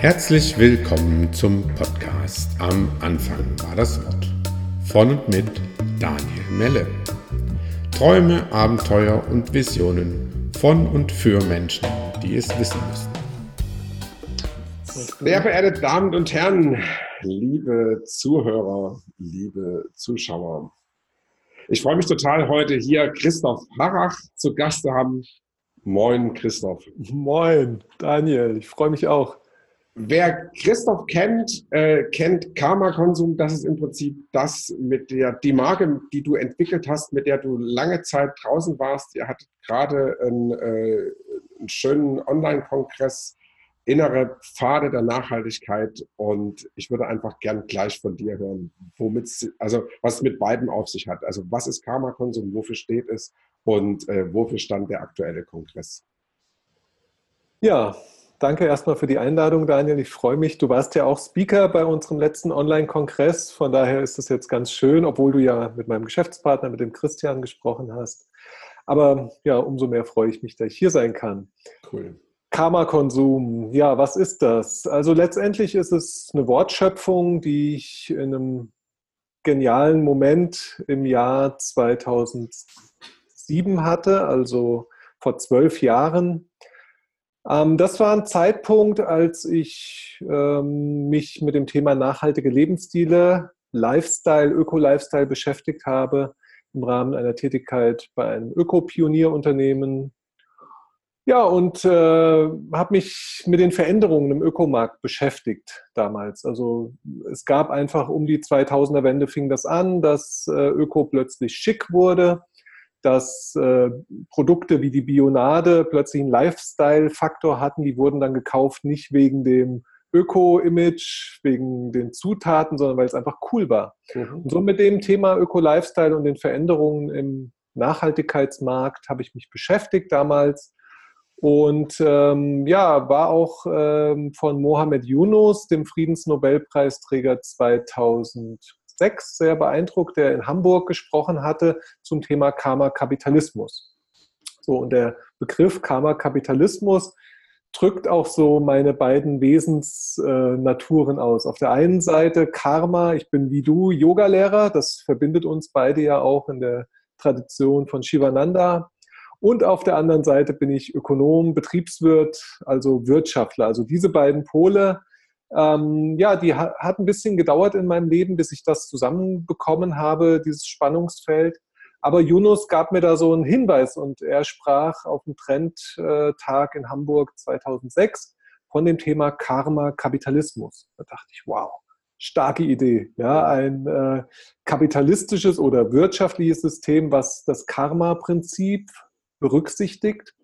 Herzlich willkommen zum Podcast Am Anfang war das Wort. Von und mit Daniel Melle. Träume, Abenteuer und Visionen von und für Menschen, die es wissen müssen. Sehr verehrte Damen und Herren, liebe Zuhörer, liebe Zuschauer. Ich freue mich total, heute hier Christoph Harrach zu Gast zu haben. Moin, Christoph. Moin, Daniel. Ich freue mich auch. Wer Christoph kennt, äh, kennt Karma Konsum. Das ist im Prinzip das mit der, die Marke, die du entwickelt hast, mit der du lange Zeit draußen warst. Ihr hattet gerade einen, äh, einen schönen Online-Kongress, innere Pfade der Nachhaltigkeit. Und ich würde einfach gern gleich von dir hören, womit, also was es mit beiden auf sich hat. Also was ist Karma Konsum, wofür steht es und äh, wofür stand der aktuelle Kongress? Ja, Danke erstmal für die Einladung, Daniel. Ich freue mich. Du warst ja auch Speaker bei unserem letzten Online-Kongress. Von daher ist es jetzt ganz schön, obwohl du ja mit meinem Geschäftspartner, mit dem Christian, gesprochen hast. Aber ja, umso mehr freue ich mich, dass ich hier sein kann. Cool. Karma-Konsum, ja, was ist das? Also letztendlich ist es eine Wortschöpfung, die ich in einem genialen Moment im Jahr 2007 hatte, also vor zwölf Jahren das war ein Zeitpunkt, als ich ähm, mich mit dem Thema nachhaltige Lebensstile, Lifestyle, Öko-Lifestyle beschäftigt habe im Rahmen einer Tätigkeit bei einem Öko-Pionierunternehmen. Ja, und äh, habe mich mit den Veränderungen im Ökomarkt beschäftigt damals. Also es gab einfach um die 2000er Wende fing das an, dass äh, Öko plötzlich schick wurde dass äh, Produkte wie die Bionade plötzlich einen Lifestyle-Faktor hatten. Die wurden dann gekauft, nicht wegen dem Öko-Image, wegen den Zutaten, sondern weil es einfach cool war. Mhm. Und so mit dem Thema Öko-Lifestyle und den Veränderungen im Nachhaltigkeitsmarkt habe ich mich beschäftigt damals. Und ähm, ja, war auch ähm, von Mohamed Yunus, dem Friedensnobelpreisträger 2000 6 sehr beeindruckt, der in Hamburg gesprochen hatte zum Thema Karma-Kapitalismus. So, und der Begriff Karma-Kapitalismus drückt auch so meine beiden Wesensnaturen äh, aus. Auf der einen Seite Karma, ich bin wie du Yogalehrer, das verbindet uns beide ja auch in der Tradition von Shivananda. Und auf der anderen Seite bin ich Ökonom, Betriebswirt, also Wirtschaftler. Also diese beiden Pole ähm, ja, die hat, hat ein bisschen gedauert in meinem Leben, bis ich das zusammenbekommen habe, dieses Spannungsfeld. Aber Yunus gab mir da so einen Hinweis und er sprach auf dem Trendtag in Hamburg 2006 von dem Thema Karma Kapitalismus. Da dachte ich, wow, starke Idee. Ja, ein äh, kapitalistisches oder wirtschaftliches System, was das Karma-Prinzip berücksichtigt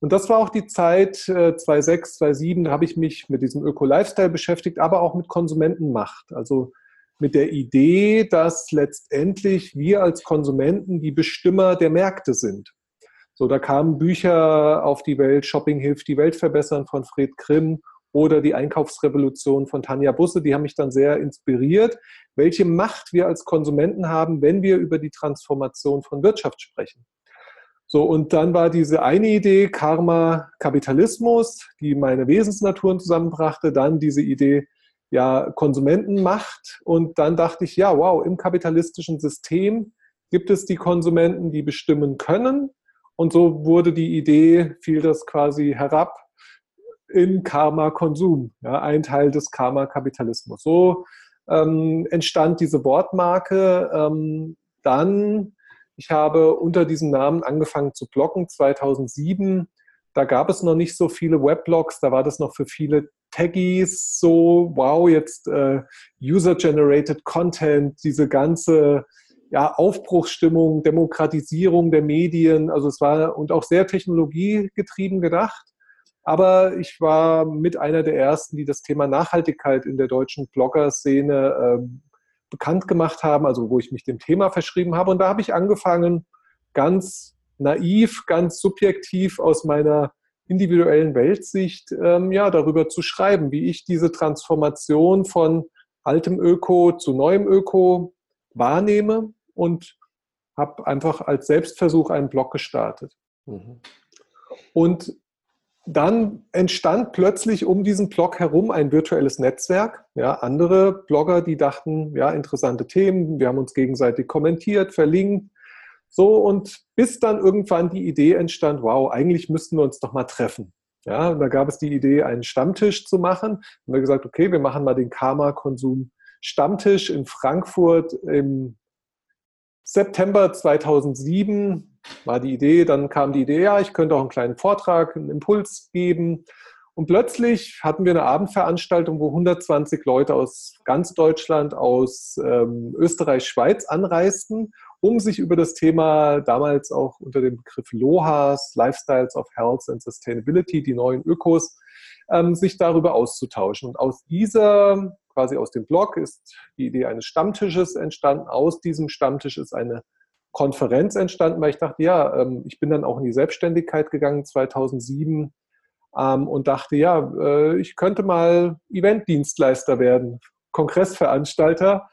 und das war auch die Zeit äh, 2006, 2007, da habe ich mich mit diesem Öko-Lifestyle beschäftigt, aber auch mit Konsumentenmacht. Also mit der Idee, dass letztendlich wir als Konsumenten die Bestimmer der Märkte sind. So, da kamen Bücher auf die Welt, Shopping hilft die Welt verbessern von Fred Grimm oder die Einkaufsrevolution von Tanja Busse, die haben mich dann sehr inspiriert, welche Macht wir als Konsumenten haben, wenn wir über die Transformation von Wirtschaft sprechen. So, und dann war diese eine Idee, Karma, Kapitalismus, die meine Wesensnaturen zusammenbrachte, dann diese Idee, ja, Konsumentenmacht. Und dann dachte ich, ja, wow, im kapitalistischen System gibt es die Konsumenten, die bestimmen können. Und so wurde die Idee, fiel das quasi herab in Karma-Konsum, ja, ein Teil des Karma-Kapitalismus. So ähm, entstand diese Wortmarke. Ähm, dann ich habe unter diesem Namen angefangen zu bloggen 2007. Da gab es noch nicht so viele Weblogs, da war das noch für viele Taggies so, wow, jetzt äh, User-Generated Content, diese ganze ja, Aufbruchsstimmung, Demokratisierung der Medien, also es war und auch sehr technologiegetrieben gedacht. Aber ich war mit einer der ersten, die das Thema Nachhaltigkeit in der deutschen Blogger-Szene ähm, bekannt gemacht haben, also wo ich mich dem Thema verschrieben habe. Und da habe ich angefangen, ganz naiv, ganz subjektiv aus meiner individuellen Weltsicht ähm, ja, darüber zu schreiben, wie ich diese Transformation von altem Öko zu neuem Öko wahrnehme und habe einfach als Selbstversuch einen Blog gestartet. Mhm. Und dann entstand plötzlich um diesen Blog herum ein virtuelles Netzwerk. Ja, andere Blogger, die dachten, ja, interessante Themen, wir haben uns gegenseitig kommentiert, verlinkt. So, und bis dann irgendwann die Idee entstand, wow, eigentlich müssten wir uns doch mal treffen. Ja, da gab es die Idee, einen Stammtisch zu machen. Und wir gesagt, okay, wir machen mal den Karma-Konsum Stammtisch in Frankfurt im September 2007 war die Idee, dann kam die Idee, ja, ich könnte auch einen kleinen Vortrag, einen Impuls geben. Und plötzlich hatten wir eine Abendveranstaltung, wo 120 Leute aus ganz Deutschland, aus ähm, Österreich, Schweiz anreisten, um sich über das Thema damals auch unter dem Begriff LOHAS, Lifestyles of Health and Sustainability, die neuen Ökos, ähm, sich darüber auszutauschen. Und aus dieser, quasi aus dem Blog, ist die Idee eines Stammtisches entstanden. Aus diesem Stammtisch ist eine Konferenz entstanden, weil ich dachte, ja, ähm, ich bin dann auch in die Selbstständigkeit gegangen 2007 ähm, und dachte, ja, äh, ich könnte mal Eventdienstleister werden, Kongressveranstalter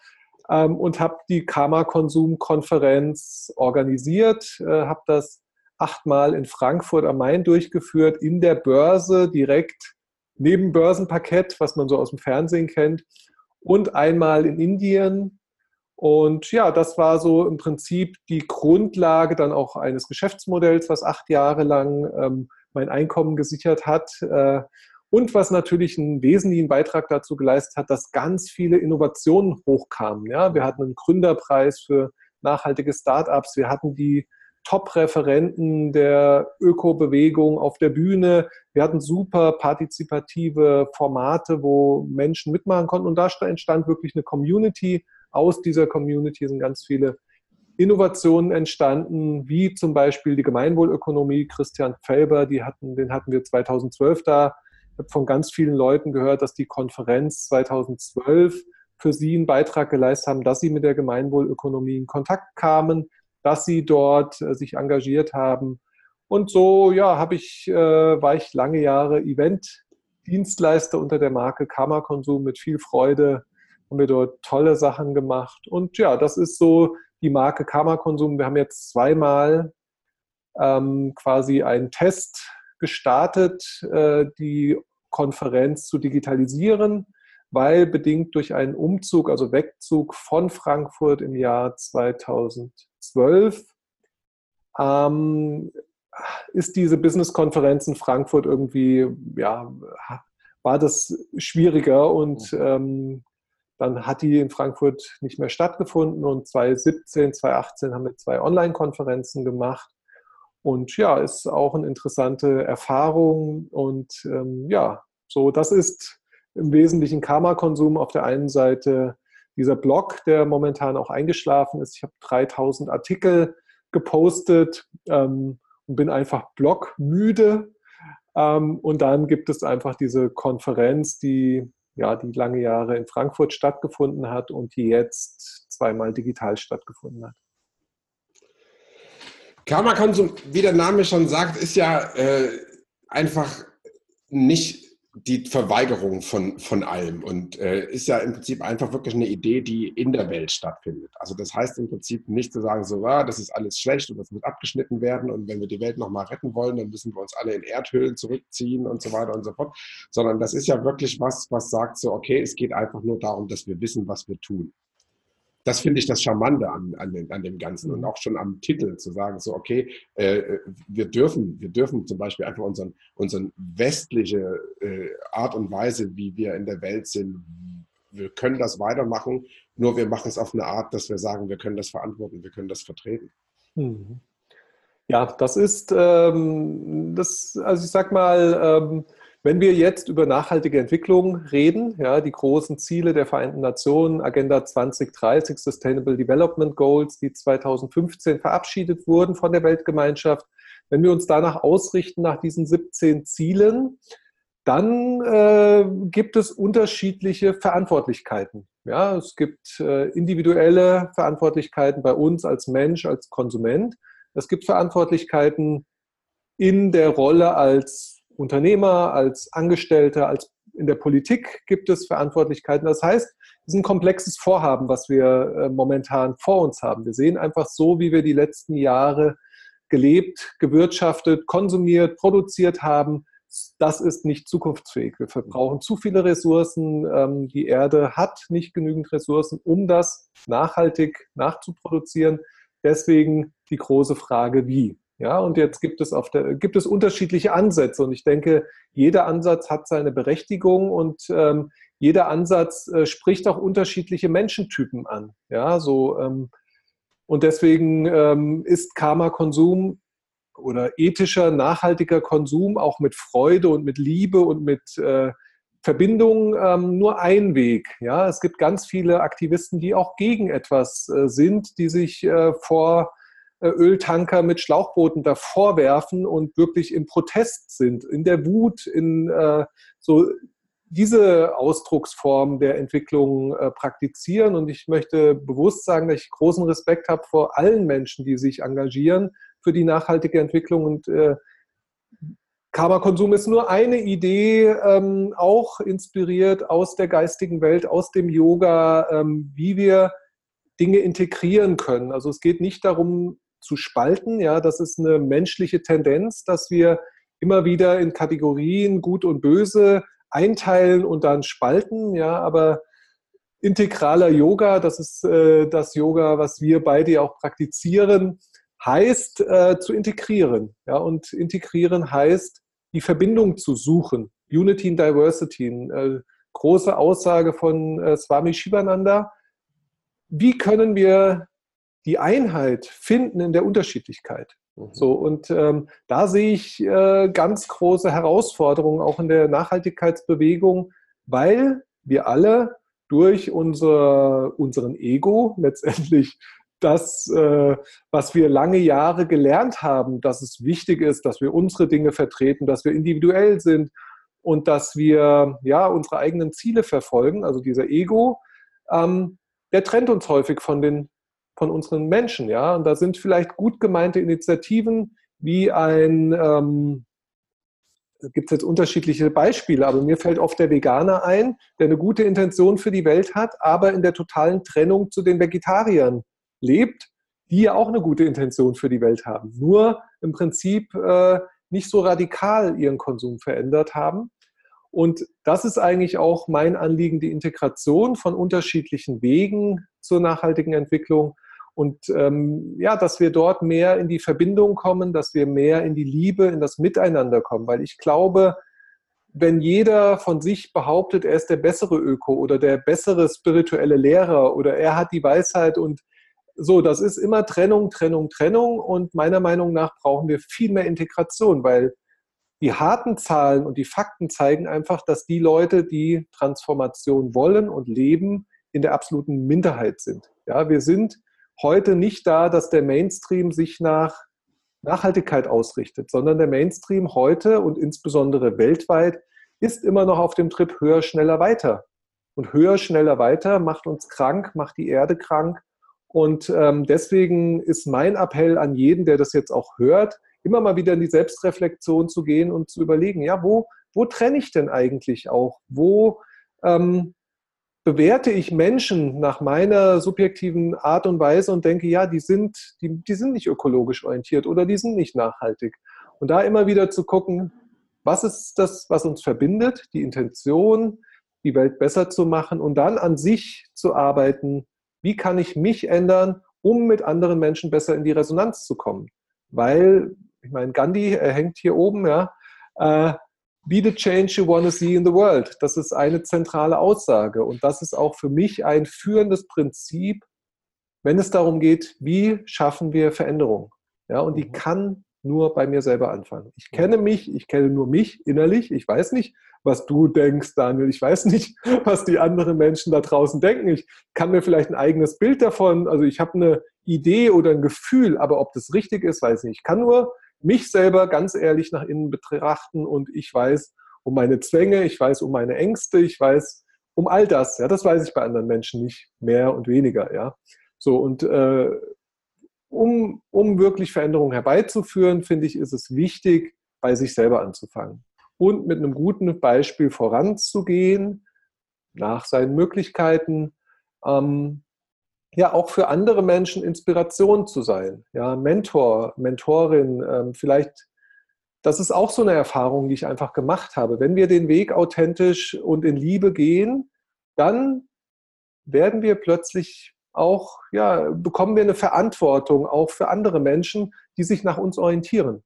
ähm, und habe die Karma-Konsum-Konferenz organisiert, äh, habe das achtmal in Frankfurt am Main durchgeführt, in der Börse direkt neben Börsenparkett, was man so aus dem Fernsehen kennt, und einmal in Indien. Und ja, das war so im Prinzip die Grundlage dann auch eines Geschäftsmodells, was acht Jahre lang ähm, mein Einkommen gesichert hat. Äh, und was natürlich einen wesentlichen Beitrag dazu geleistet hat, dass ganz viele Innovationen hochkamen. Ja, wir hatten einen Gründerpreis für nachhaltige Startups, wir hatten die Top-Referenten der Ökobewegung auf der Bühne. Wir hatten super partizipative Formate, wo Menschen mitmachen konnten. Und da entstand wirklich eine Community. Aus dieser Community sind ganz viele Innovationen entstanden, wie zum Beispiel die Gemeinwohlökonomie. Christian Felber, hatten, den hatten wir 2012 da. Ich habe von ganz vielen Leuten gehört, dass die Konferenz 2012 für sie einen Beitrag geleistet haben, dass sie mit der Gemeinwohlökonomie in Kontakt kamen dass sie dort äh, sich engagiert haben. Und so, ja, habe ich, äh, war ich lange Jahre Event-Dienstleister unter der Marke Kammerkonsum mit viel Freude, haben wir dort tolle Sachen gemacht. Und ja, das ist so die Marke Kammerkonsum. Wir haben jetzt zweimal ähm, quasi einen Test gestartet, äh, die Konferenz zu digitalisieren, weil bedingt durch einen Umzug, also Wegzug von Frankfurt im Jahr 2000 2012 ähm, ist diese Business-Konferenz in Frankfurt irgendwie, ja, war das schwieriger und ähm, dann hat die in Frankfurt nicht mehr stattgefunden und 2017, 2018 haben wir zwei Online-Konferenzen gemacht. Und ja, ist auch eine interessante Erfahrung. Und ähm, ja, so, das ist im Wesentlichen Karma-Konsum auf der einen Seite dieser Blog, der momentan auch eingeschlafen ist. Ich habe 3000 Artikel gepostet ähm, und bin einfach blogmüde. Ähm, und dann gibt es einfach diese Konferenz, die ja die lange Jahre in Frankfurt stattgefunden hat und die jetzt zweimal digital stattgefunden hat. Karma-Konsum, wie der Name schon sagt, ist ja äh, einfach nicht die Verweigerung von, von allem. Und äh, ist ja im Prinzip einfach wirklich eine Idee, die in der Welt stattfindet. Also das heißt im Prinzip nicht zu sagen, so, ah, das ist alles schlecht und das muss abgeschnitten werden und wenn wir die Welt nochmal retten wollen, dann müssen wir uns alle in Erdhöhlen zurückziehen und so weiter und so fort, sondern das ist ja wirklich was, was sagt so, okay, es geht einfach nur darum, dass wir wissen, was wir tun das finde ich das Charmante an, an, den, an, dem Ganzen und auch schon am Titel zu sagen, so, okay, äh, wir dürfen, wir dürfen zum Beispiel einfach unseren, unseren westliche äh, Art und Weise, wie wir in der Welt sind, wir können das weitermachen, nur wir machen es auf eine Art, dass wir sagen, wir können das verantworten, wir können das vertreten. Mhm. Ja, das ist, ähm, das, also ich sag mal, ähm, wenn wir jetzt über nachhaltige Entwicklung reden, ja, die großen Ziele der Vereinten Nationen, Agenda 2030, Sustainable Development Goals, die 2015 verabschiedet wurden von der Weltgemeinschaft, wenn wir uns danach ausrichten, nach diesen 17 Zielen, dann äh, gibt es unterschiedliche Verantwortlichkeiten. Ja, es gibt äh, individuelle Verantwortlichkeiten bei uns als Mensch, als Konsument. Es gibt Verantwortlichkeiten in der Rolle als Unternehmer, als Angestellter, als in der Politik gibt es Verantwortlichkeiten. Das heißt, es ist ein komplexes Vorhaben, was wir äh, momentan vor uns haben. Wir sehen einfach so, wie wir die letzten Jahre gelebt, gewirtschaftet, konsumiert, produziert haben, das ist nicht zukunftsfähig. Wir verbrauchen zu viele Ressourcen. Ähm, die Erde hat nicht genügend Ressourcen, um das nachhaltig nachzuproduzieren. Deswegen die große Frage, wie. Ja, und jetzt gibt es, auf der, gibt es unterschiedliche Ansätze und ich denke, jeder Ansatz hat seine Berechtigung und ähm, jeder Ansatz äh, spricht auch unterschiedliche Menschentypen an. Ja, so, ähm, und deswegen ähm, ist Karma-Konsum oder ethischer, nachhaltiger Konsum auch mit Freude und mit Liebe und mit äh, Verbindung ähm, nur ein Weg. Ja, es gibt ganz viele Aktivisten, die auch gegen etwas äh, sind, die sich äh, vor Öltanker mit Schlauchbooten davor werfen und wirklich im Protest sind, in der Wut, in äh, so diese Ausdrucksform der Entwicklung äh, praktizieren. Und ich möchte bewusst sagen, dass ich großen Respekt habe vor allen Menschen, die sich engagieren für die nachhaltige Entwicklung. Und äh, Karma-Konsum ist nur eine Idee, ähm, auch inspiriert aus der geistigen Welt, aus dem Yoga, ähm, wie wir Dinge integrieren können. Also es geht nicht darum zu spalten, ja, das ist eine menschliche Tendenz, dass wir immer wieder in Kategorien gut und böse einteilen und dann spalten, ja, aber integraler Yoga, das ist äh, das Yoga, was wir beide auch praktizieren, heißt äh, zu integrieren. Ja, und integrieren heißt, die Verbindung zu suchen. Unity in Diversity, äh, große Aussage von äh, Swami Shivananda. Wie können wir die Einheit finden in der Unterschiedlichkeit? Mhm. So, und ähm, da sehe ich äh, ganz große Herausforderungen auch in der Nachhaltigkeitsbewegung, weil wir alle durch unser, unseren Ego letztendlich das, äh, was wir lange Jahre gelernt haben, dass es wichtig ist, dass wir unsere Dinge vertreten, dass wir individuell sind und dass wir ja unsere eigenen Ziele verfolgen, also dieser Ego, ähm, der trennt uns häufig von den von unseren Menschen, ja. Und da sind vielleicht gut gemeinte Initiativen wie ein, ähm, gibt es jetzt unterschiedliche Beispiele, aber mir fällt oft der Veganer ein, der eine gute Intention für die Welt hat, aber in der totalen Trennung zu den Vegetariern lebt, die ja auch eine gute Intention für die Welt haben. Nur im Prinzip äh, nicht so radikal ihren Konsum verändert haben. Und das ist eigentlich auch mein Anliegen, die Integration von unterschiedlichen Wegen zur nachhaltigen Entwicklung und ähm, ja, dass wir dort mehr in die Verbindung kommen, dass wir mehr in die Liebe, in das Miteinander kommen. Weil ich glaube, wenn jeder von sich behauptet, er ist der bessere Öko oder der bessere spirituelle Lehrer oder er hat die Weisheit und so, das ist immer Trennung, Trennung, Trennung. Und meiner Meinung nach brauchen wir viel mehr Integration, weil die harten Zahlen und die Fakten zeigen einfach, dass die Leute, die Transformation wollen und leben, in der absoluten Minderheit sind. Ja, wir sind heute nicht da, dass der Mainstream sich nach Nachhaltigkeit ausrichtet, sondern der Mainstream heute und insbesondere weltweit ist immer noch auf dem Trip höher, schneller, weiter. Und höher, schneller, weiter macht uns krank, macht die Erde krank. Und ähm, deswegen ist mein Appell an jeden, der das jetzt auch hört, immer mal wieder in die Selbstreflexion zu gehen und zu überlegen, ja, wo, wo trenne ich denn eigentlich auch? Wo ähm, bewerte ich Menschen nach meiner subjektiven Art und Weise und denke, ja, die sind, die, die sind nicht ökologisch orientiert oder die sind nicht nachhaltig. Und da immer wieder zu gucken, was ist das, was uns verbindet, die Intention, die Welt besser zu machen und dann an sich zu arbeiten, wie kann ich mich ändern, um mit anderen Menschen besser in die Resonanz zu kommen. Weil, ich meine, Gandhi, er hängt hier oben, ja, äh, Be the change you want to see in the world. Das ist eine zentrale Aussage. Und das ist auch für mich ein führendes Prinzip, wenn es darum geht, wie schaffen wir Veränderung. Ja, und die mhm. kann nur bei mir selber anfangen. Ich kenne mich, ich kenne nur mich innerlich. Ich weiß nicht, was du denkst, Daniel. Ich weiß nicht, was die anderen Menschen da draußen denken. Ich kann mir vielleicht ein eigenes Bild davon, also ich habe eine Idee oder ein Gefühl, aber ob das richtig ist, weiß ich nicht. Ich kann nur mich selber ganz ehrlich nach innen betrachten und ich weiß um meine Zwänge, ich weiß um meine Ängste, ich weiß um all das. Ja, das weiß ich bei anderen Menschen nicht mehr und weniger. Ja, so und äh, um, um wirklich Veränderungen herbeizuführen, finde ich, ist es wichtig, bei sich selber anzufangen und mit einem guten Beispiel voranzugehen, nach seinen Möglichkeiten. Ähm, ja auch für andere Menschen Inspiration zu sein. Ja, Mentor, Mentorin, ähm, vielleicht das ist auch so eine Erfahrung, die ich einfach gemacht habe. Wenn wir den Weg authentisch und in Liebe gehen, dann werden wir plötzlich auch, ja, bekommen wir eine Verantwortung auch für andere Menschen, die sich nach uns orientieren.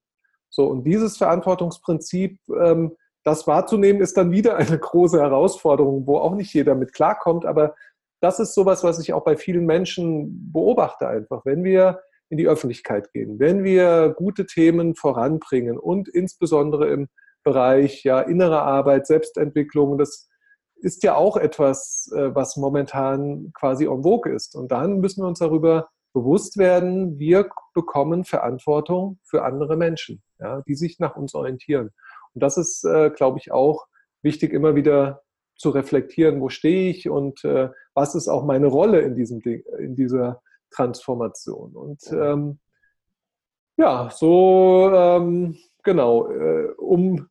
So, und dieses Verantwortungsprinzip, ähm, das wahrzunehmen, ist dann wieder eine große Herausforderung, wo auch nicht jeder mit klarkommt. Aber das ist sowas, was ich auch bei vielen Menschen beobachte einfach. Wenn wir in die Öffentlichkeit gehen, wenn wir gute Themen voranbringen und insbesondere im Bereich ja, innere Arbeit, Selbstentwicklung, das ist ja auch etwas, äh, was momentan quasi en vogue ist. Und dann müssen wir uns darüber bewusst werden, wir bekommen Verantwortung für andere Menschen, ja, die sich nach uns orientieren. Und das ist, äh, glaube ich, auch wichtig, immer wieder zu reflektieren, wo stehe ich und äh, was ist auch meine Rolle in diesem Ding, in dieser Transformation. Und ähm, ja, so ähm, genau, äh, um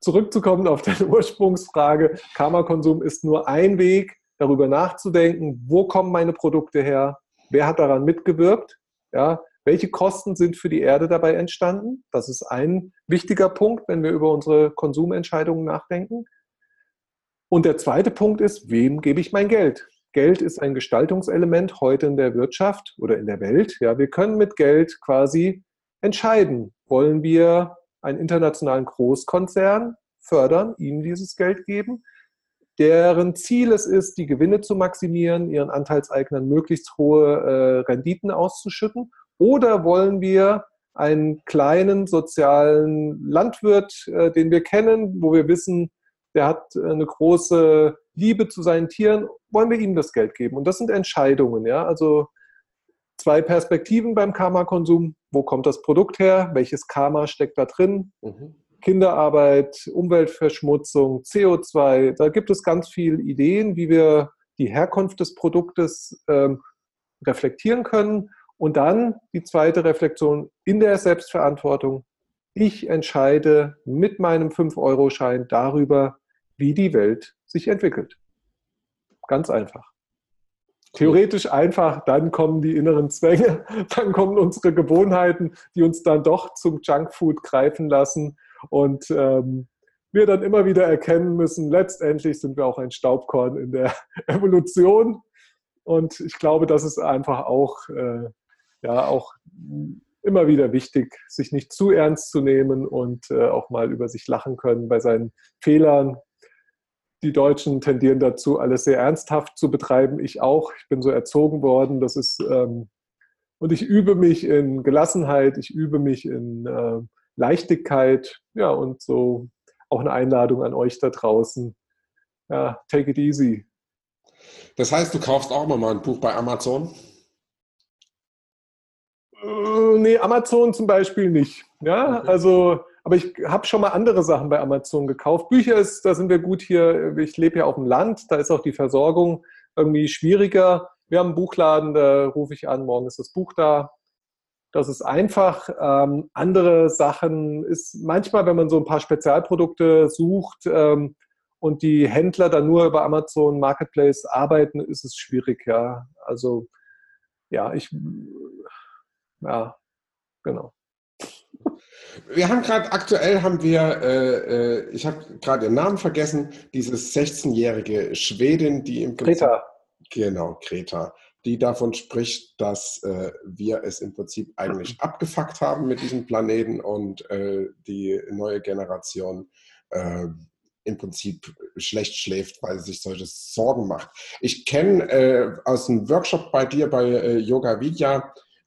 zurückzukommen auf deine Ursprungsfrage, Karma-Konsum ist nur ein Weg, darüber nachzudenken, wo kommen meine Produkte her, wer hat daran mitgewirkt, ja, welche Kosten sind für die Erde dabei entstanden? Das ist ein wichtiger Punkt, wenn wir über unsere Konsumentscheidungen nachdenken. Und der zweite Punkt ist, wem gebe ich mein Geld? Geld ist ein Gestaltungselement heute in der Wirtschaft oder in der Welt. Ja, wir können mit Geld quasi entscheiden, wollen wir einen internationalen Großkonzern fördern, ihnen dieses Geld geben, deren Ziel es ist, die Gewinne zu maximieren, ihren Anteilseignern möglichst hohe äh, Renditen auszuschütten, oder wollen wir einen kleinen sozialen Landwirt, äh, den wir kennen, wo wir wissen, der hat äh, eine große Liebe zu seinen Tieren, wollen wir ihm das Geld geben? Und das sind Entscheidungen, ja. Also zwei Perspektiven beim Karma-Konsum. Wo kommt das Produkt her? Welches Karma steckt da drin? Mhm. Kinderarbeit, Umweltverschmutzung, CO2. Da gibt es ganz viele Ideen, wie wir die Herkunft des Produktes ähm, reflektieren können. Und dann die zweite Reflexion in der Selbstverantwortung. Ich entscheide mit meinem 5-Euro-Schein darüber, wie die Welt sich entwickelt. Ganz einfach. Theoretisch einfach, dann kommen die inneren Zwänge, dann kommen unsere Gewohnheiten, die uns dann doch zum Junkfood greifen lassen und ähm, wir dann immer wieder erkennen müssen, letztendlich sind wir auch ein Staubkorn in der Evolution. Und ich glaube, das ist einfach auch, äh, ja, auch immer wieder wichtig, sich nicht zu ernst zu nehmen und äh, auch mal über sich lachen können bei seinen Fehlern, die Deutschen tendieren dazu, alles sehr ernsthaft zu betreiben. Ich auch. Ich bin so erzogen worden. Das ist ähm, und ich übe mich in Gelassenheit. Ich übe mich in äh, Leichtigkeit. Ja und so auch eine Einladung an euch da draußen. Ja, take it easy. Das heißt, du kaufst auch mal ein Buch bei Amazon? Äh, nee, Amazon zum Beispiel nicht. Ja, okay. also aber ich habe schon mal andere Sachen bei Amazon gekauft. Bücher ist, da sind wir gut hier. Ich lebe ja auf dem Land, da ist auch die Versorgung irgendwie schwieriger. Wir haben einen Buchladen, da rufe ich an, morgen ist das Buch da. Das ist einfach. Ähm, andere Sachen ist manchmal, wenn man so ein paar Spezialprodukte sucht ähm, und die Händler dann nur über Amazon Marketplace arbeiten, ist es schwierig, ja. Also ja, ich ja, genau. Wir haben gerade aktuell haben wir, äh, äh ich habe gerade ihren Namen vergessen, diese 16-jährige Schwedin, die im Prinzip, Greta. Genau, Greta, die davon spricht, dass äh, wir es im Prinzip eigentlich abgefuckt haben mit diesem Planeten und äh, die neue Generation äh, im Prinzip schlecht schläft, weil sie sich solche Sorgen macht. Ich kenne äh, aus einem Workshop bei dir bei Yoga Vidya, äh,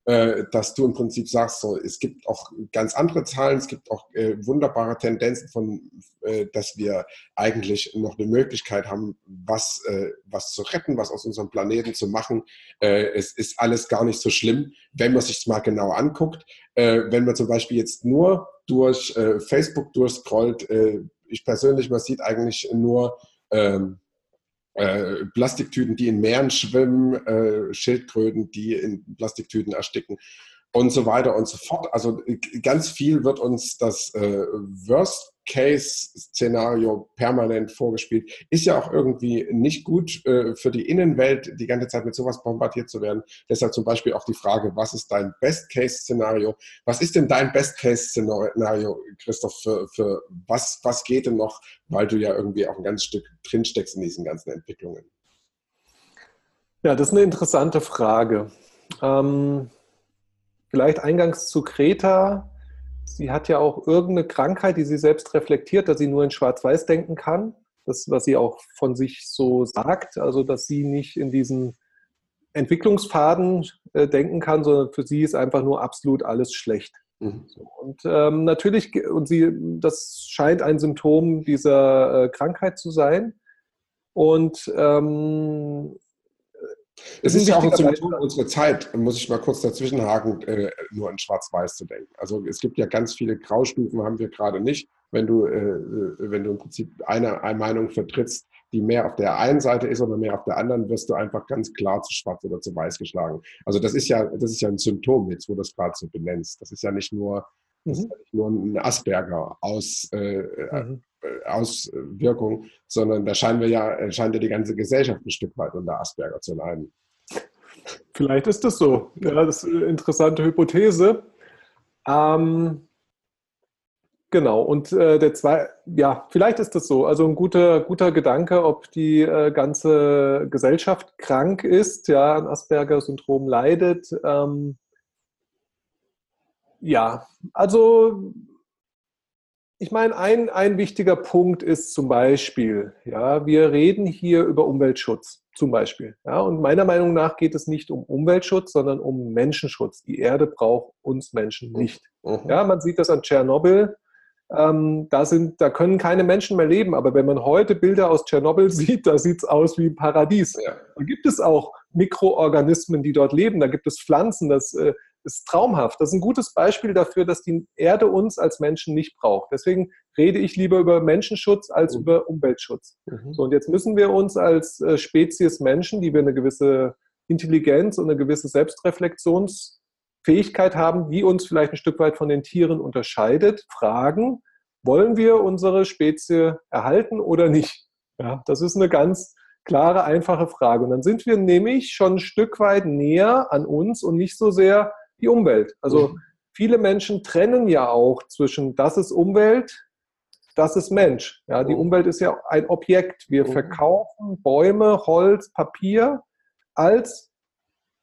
dass du im Prinzip sagst, so, es gibt auch ganz andere Zahlen, es gibt auch äh, wunderbare Tendenzen von, äh, dass wir eigentlich noch eine Möglichkeit haben, was, äh, was zu retten, was aus unserem Planeten zu machen. Äh, es ist alles gar nicht so schlimm, wenn man sich mal genau anguckt. Äh, wenn man zum Beispiel jetzt nur durch Facebook durchscrollt, ich persönlich, man sieht eigentlich nur ähm, äh, Plastiktüten, die in Meeren schwimmen, äh, Schildkröten, die in Plastiktüten ersticken und so weiter und so fort. Also äh, ganz viel wird uns das äh, Worst Best-Case-Szenario permanent vorgespielt. Ist ja auch irgendwie nicht gut äh, für die Innenwelt, die ganze Zeit mit sowas bombardiert zu werden. Deshalb zum Beispiel auch die Frage, was ist dein Best-Case-Szenario? Was ist denn dein Best-Case-Szenario, Christoph, für, für was, was geht denn noch, weil du ja irgendwie auch ein ganz Stück drinsteckst in diesen ganzen Entwicklungen? Ja, das ist eine interessante Frage. Ähm, vielleicht eingangs zu Kreta sie hat ja auch irgendeine Krankheit, die sie selbst reflektiert, dass sie nur in Schwarz-Weiß denken kann. Das, was sie auch von sich so sagt, also dass sie nicht in diesen Entwicklungsfaden äh, denken kann, sondern für sie ist einfach nur absolut alles schlecht. Mhm. So, und ähm, natürlich, und sie, das scheint ein Symptom dieser äh, Krankheit zu sein. Und ähm, es ist ja auch ein Symptom unserer Zeit, muss ich mal kurz dazwischenhaken, äh, nur in Schwarz-Weiß zu denken. Also es gibt ja ganz viele Graustufen, haben wir gerade nicht. Wenn du, äh, äh, wenn du im Prinzip eine, eine Meinung vertrittst, die mehr auf der einen Seite ist oder mehr auf der anderen, wirst du einfach ganz klar zu schwarz oder zu weiß geschlagen. Also das ist ja, das ist ja ein Symptom jetzt, wo du das gerade so benennst. Das ist ja nicht nur, mhm. ja nicht nur ein Asperger aus, äh, mhm. Äh, Auswirkung, sondern da scheinen wir ja, scheint ja die ganze Gesellschaft ein Stück weit unter Asperger zu leiden. Vielleicht ist das so. Ja, das ist eine interessante Hypothese. Ähm, genau, und äh, der zwei, ja, vielleicht ist das so. Also ein guter, guter Gedanke, ob die äh, ganze Gesellschaft krank ist, ja, an Asperger-Syndrom leidet. Ähm, ja, also ich meine, ein, ein wichtiger Punkt ist zum Beispiel, ja, wir reden hier über Umweltschutz zum Beispiel. Ja, und meiner Meinung nach geht es nicht um Umweltschutz, sondern um Menschenschutz. Die Erde braucht uns Menschen nicht. Mhm. Ja, man sieht das an Tschernobyl. Ähm, da, sind, da können keine Menschen mehr leben. Aber wenn man heute Bilder aus Tschernobyl sieht, da sieht es aus wie ein Paradies. Ja. Da gibt es auch Mikroorganismen, die dort leben. Da gibt es Pflanzen. Das äh, ist traumhaft. Das ist ein gutes Beispiel dafür, dass die Erde uns als Menschen nicht braucht. Deswegen rede ich lieber über Menschenschutz als mhm. über Umweltschutz. Mhm. So, und jetzt müssen wir uns als äh, Spezies Menschen, die wir eine gewisse Intelligenz und eine gewisse Selbstreflexionsfähigkeit haben, die uns vielleicht ein Stück weit von den Tieren unterscheidet, fragen, wollen wir unsere Spezie erhalten oder nicht? Ja, das ist eine ganz klare, einfache Frage. Und dann sind wir nämlich schon ein Stück weit näher an uns und nicht so sehr die Umwelt. Also mhm. viele Menschen trennen ja auch zwischen das ist Umwelt, das ist Mensch. Ja, die mhm. Umwelt ist ja ein Objekt. Wir mhm. verkaufen Bäume, Holz, Papier als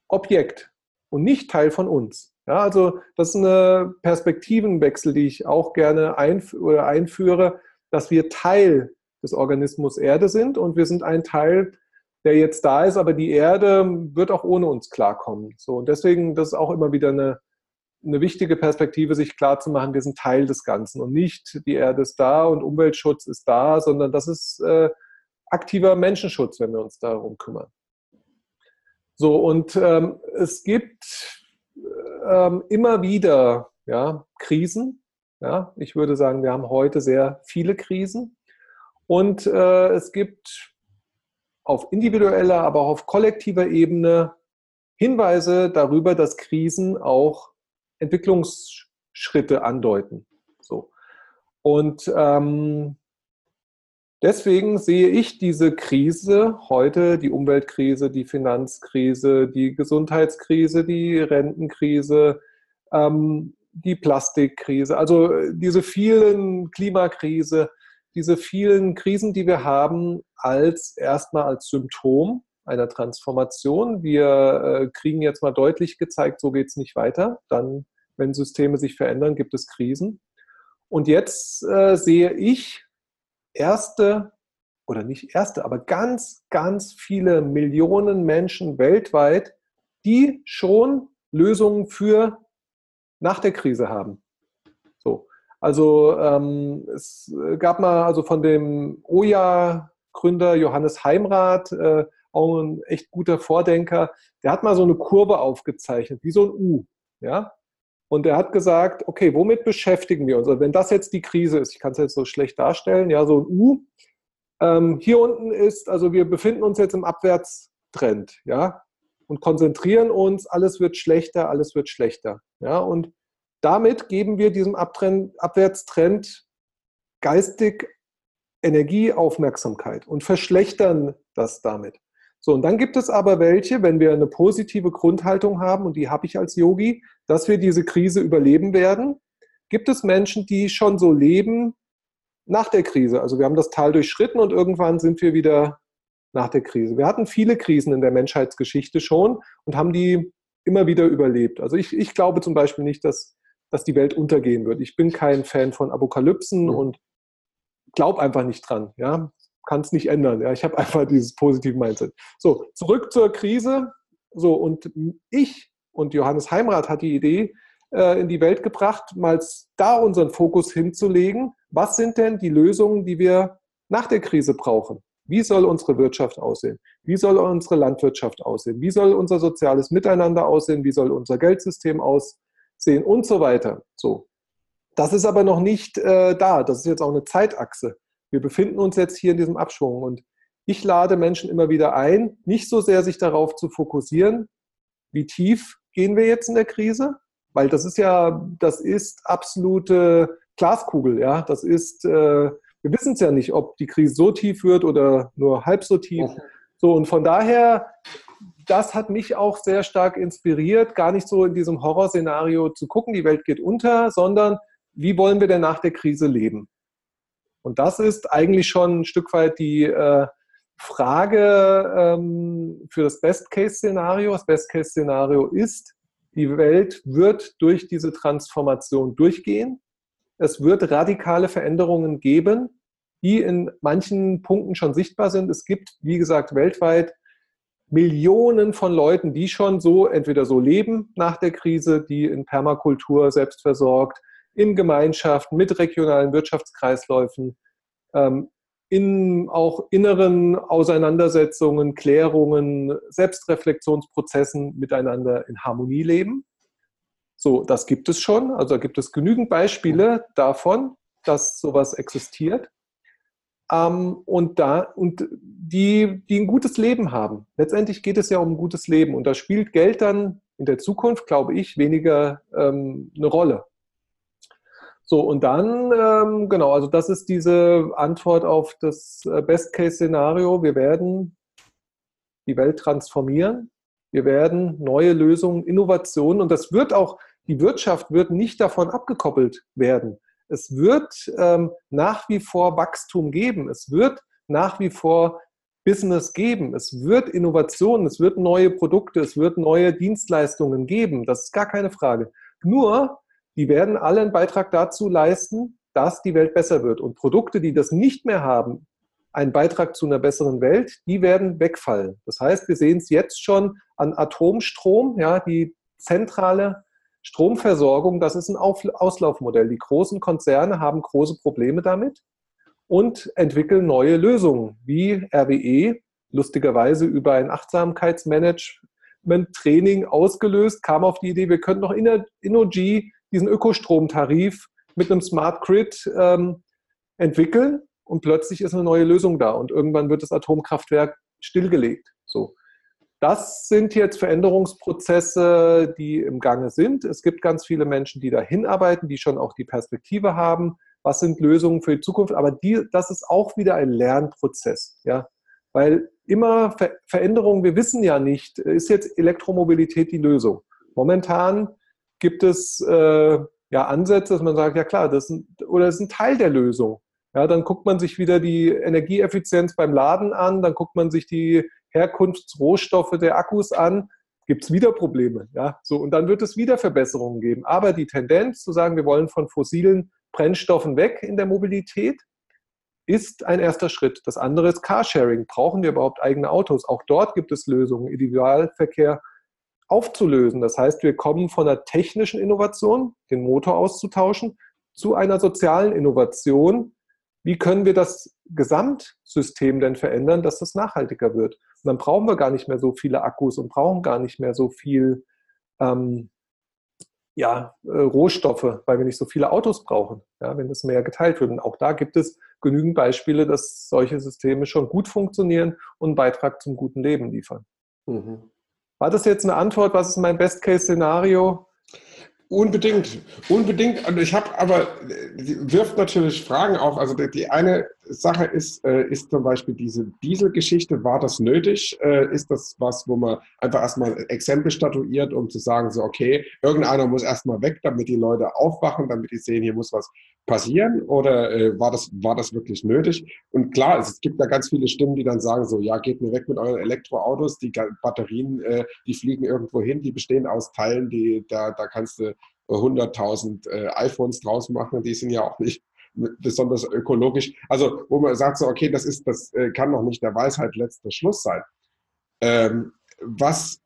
Objekt und nicht Teil von uns. Ja, also das ist eine Perspektivenwechsel, die ich auch gerne einf einführe, dass wir Teil des Organismus Erde sind und wir sind ein Teil der jetzt da ist, aber die Erde wird auch ohne uns klarkommen. So, und deswegen, das ist auch immer wieder eine, eine wichtige Perspektive, sich klarzumachen, wir sind Teil des Ganzen und nicht die Erde ist da und Umweltschutz ist da, sondern das ist äh, aktiver Menschenschutz, wenn wir uns darum kümmern. So, und ähm, es gibt ähm, immer wieder ja, Krisen. Ja, ich würde sagen, wir haben heute sehr viele Krisen. Und äh, es gibt auf individueller, aber auch auf kollektiver Ebene Hinweise darüber, dass Krisen auch Entwicklungsschritte andeuten. So. Und ähm, deswegen sehe ich diese Krise heute, die Umweltkrise, die Finanzkrise, die Gesundheitskrise, die Rentenkrise, ähm, die Plastikkrise, also diese vielen Klimakrise, diese vielen Krisen, die wir haben, als erstmal als Symptom einer Transformation. Wir äh, kriegen jetzt mal deutlich gezeigt, so geht es nicht weiter. Dann, wenn Systeme sich verändern, gibt es Krisen. Und jetzt äh, sehe ich erste oder nicht erste, aber ganz, ganz viele Millionen Menschen weltweit, die schon Lösungen für nach der Krise haben. So. Also ähm, es gab mal also von dem Oja-Gründer Johannes Heimrath, äh, auch ein echt guter Vordenker, der hat mal so eine Kurve aufgezeichnet, wie so ein U. Ja? Und er hat gesagt, okay, womit beschäftigen wir uns? Also wenn das jetzt die Krise ist, ich kann es jetzt so schlecht darstellen, ja, so ein U. Ähm, hier unten ist, also wir befinden uns jetzt im Abwärtstrend, ja, und konzentrieren uns, alles wird schlechter, alles wird schlechter. Ja, und damit geben wir diesem Abtrend, Abwärtstrend geistig Energie, Aufmerksamkeit und verschlechtern das damit. So, und dann gibt es aber welche, wenn wir eine positive Grundhaltung haben, und die habe ich als Yogi, dass wir diese Krise überleben werden, gibt es Menschen, die schon so leben nach der Krise. Also wir haben das Tal durchschritten und irgendwann sind wir wieder nach der Krise. Wir hatten viele Krisen in der Menschheitsgeschichte schon und haben die immer wieder überlebt. Also ich, ich glaube zum Beispiel nicht, dass, dass die Welt untergehen wird. Ich bin kein Fan von Apokalypsen mhm. und glaube einfach nicht dran. Ja? Kann es nicht ändern. Ja? Ich habe einfach dieses positive Mindset. So, zurück zur Krise. So, und ich und Johannes Heimrath hat die Idee äh, in die Welt gebracht, mal da unseren Fokus hinzulegen. Was sind denn die Lösungen, die wir nach der Krise brauchen? Wie soll unsere Wirtschaft aussehen? Wie soll unsere Landwirtschaft aussehen? Wie soll unser soziales Miteinander aussehen? Wie soll unser Geldsystem aussehen? Und so weiter. So. Das ist aber noch nicht äh, da. Das ist jetzt auch eine Zeitachse. Wir befinden uns jetzt hier in diesem Abschwung und ich lade Menschen immer wieder ein, nicht so sehr sich darauf zu fokussieren, wie tief gehen wir jetzt in der Krise, weil das ist ja, das ist absolute Glaskugel, ja. Das ist, äh, wir wissen es ja nicht, ob die Krise so tief wird oder nur halb so tief. So, und von daher, das hat mich auch sehr stark inspiriert, gar nicht so in diesem Horrorszenario zu gucken, die Welt geht unter, sondern wie wollen wir denn nach der Krise leben? Und das ist eigentlich schon ein Stück weit die äh, Frage ähm, für das Best-Case-Szenario. Das Best-Case-Szenario ist, die Welt wird durch diese Transformation durchgehen. Es wird radikale Veränderungen geben, die in manchen Punkten schon sichtbar sind. Es gibt, wie gesagt, weltweit Millionen von Leuten, die schon so entweder so leben nach der Krise, die in Permakultur selbstversorgt, in Gemeinschaften, mit regionalen Wirtschaftskreisläufen, ähm, in auch inneren Auseinandersetzungen, Klärungen, Selbstreflexionsprozessen miteinander in Harmonie leben. So, das gibt es schon. Also gibt es genügend Beispiele davon, dass sowas existiert. Ähm, und da, und die, die ein gutes Leben haben. Letztendlich geht es ja um ein gutes Leben. Und da spielt Geld dann in der Zukunft, glaube ich, weniger ähm, eine Rolle. So, und dann, ähm, genau, also das ist diese Antwort auf das äh, Best-Case-Szenario. Wir werden die Welt transformieren. Wir werden neue Lösungen, Innovationen und das wird auch, die Wirtschaft wird nicht davon abgekoppelt werden. Es wird ähm, nach wie vor Wachstum geben. Es wird nach wie vor Business geben. Es wird Innovationen, es wird neue Produkte, es wird neue Dienstleistungen geben. Das ist gar keine Frage. Nur die werden alle einen Beitrag dazu leisten, dass die Welt besser wird. Und Produkte, die das nicht mehr haben, einen Beitrag zu einer besseren Welt, die werden wegfallen. Das heißt, wir sehen es jetzt schon an Atomstrom, ja, die zentrale Stromversorgung, das ist ein Auslaufmodell. Die großen Konzerne haben große Probleme damit und entwickeln neue Lösungen, wie RWE, lustigerweise über ein Achtsamkeitsmanagement-Training ausgelöst, kam auf die Idee, wir könnten noch Innogy diesen Ökostromtarif mit einem Smart Grid ähm, entwickeln und plötzlich ist eine neue Lösung da und irgendwann wird das Atomkraftwerk stillgelegt. So. Das sind jetzt Veränderungsprozesse, die im Gange sind. Es gibt ganz viele Menschen, die da hinarbeiten, die schon auch die Perspektive haben. Was sind Lösungen für die Zukunft? Aber die, das ist auch wieder ein Lernprozess. Ja? Weil immer Ver Veränderungen, wir wissen ja nicht, ist jetzt Elektromobilität die Lösung? Momentan gibt es äh, ja Ansätze, dass man sagt, ja klar, das ist ein, oder das ist ein Teil der Lösung. Ja, dann guckt man sich wieder die Energieeffizienz beim Laden an, dann guckt man sich die Herkunftsrohstoffe der Akkus an, gibt es wieder Probleme. Ja, so, und dann wird es wieder Verbesserungen geben. Aber die Tendenz zu sagen, wir wollen von fossilen Brennstoffen weg in der Mobilität, ist ein erster Schritt. Das andere ist Carsharing. Brauchen wir überhaupt eigene Autos? Auch dort gibt es Lösungen. Individualverkehr aufzulösen. Das heißt, wir kommen von einer technischen Innovation, den Motor auszutauschen, zu einer sozialen Innovation. Wie können wir das Gesamtsystem denn verändern, dass das nachhaltiger wird? Und dann brauchen wir gar nicht mehr so viele Akkus und brauchen gar nicht mehr so viel ähm, ja, äh, Rohstoffe, weil wir nicht so viele Autos brauchen, ja, wenn das mehr geteilt wird. Und auch da gibt es genügend Beispiele, dass solche Systeme schon gut funktionieren und einen Beitrag zum guten Leben liefern. Mhm. War das jetzt eine Antwort? Was ist mein Best-Case-Szenario? Unbedingt, unbedingt. Und ich habe aber, wirft natürlich Fragen auf. Also die eine Sache ist, äh, ist zum Beispiel diese Dieselgeschichte. War das nötig? Äh, ist das was, wo man einfach erstmal ein Exempel statuiert, um zu sagen, so, okay, irgendeiner muss erstmal weg, damit die Leute aufwachen, damit die sehen, hier muss was passieren? Oder äh, war, das, war das wirklich nötig? Und klar, es gibt da ganz viele Stimmen, die dann sagen, so, ja, geht mir weg mit euren Elektroautos, die Batterien, die fliegen irgendwo hin, die bestehen aus Teilen, die, da, da kannst du 100.000 äh, iPhones draus machen, die sind ja auch nicht besonders ökologisch. Also wo man sagt so, okay, das ist, das äh, kann noch nicht der Weisheit letzter Schluss sein. Ähm, was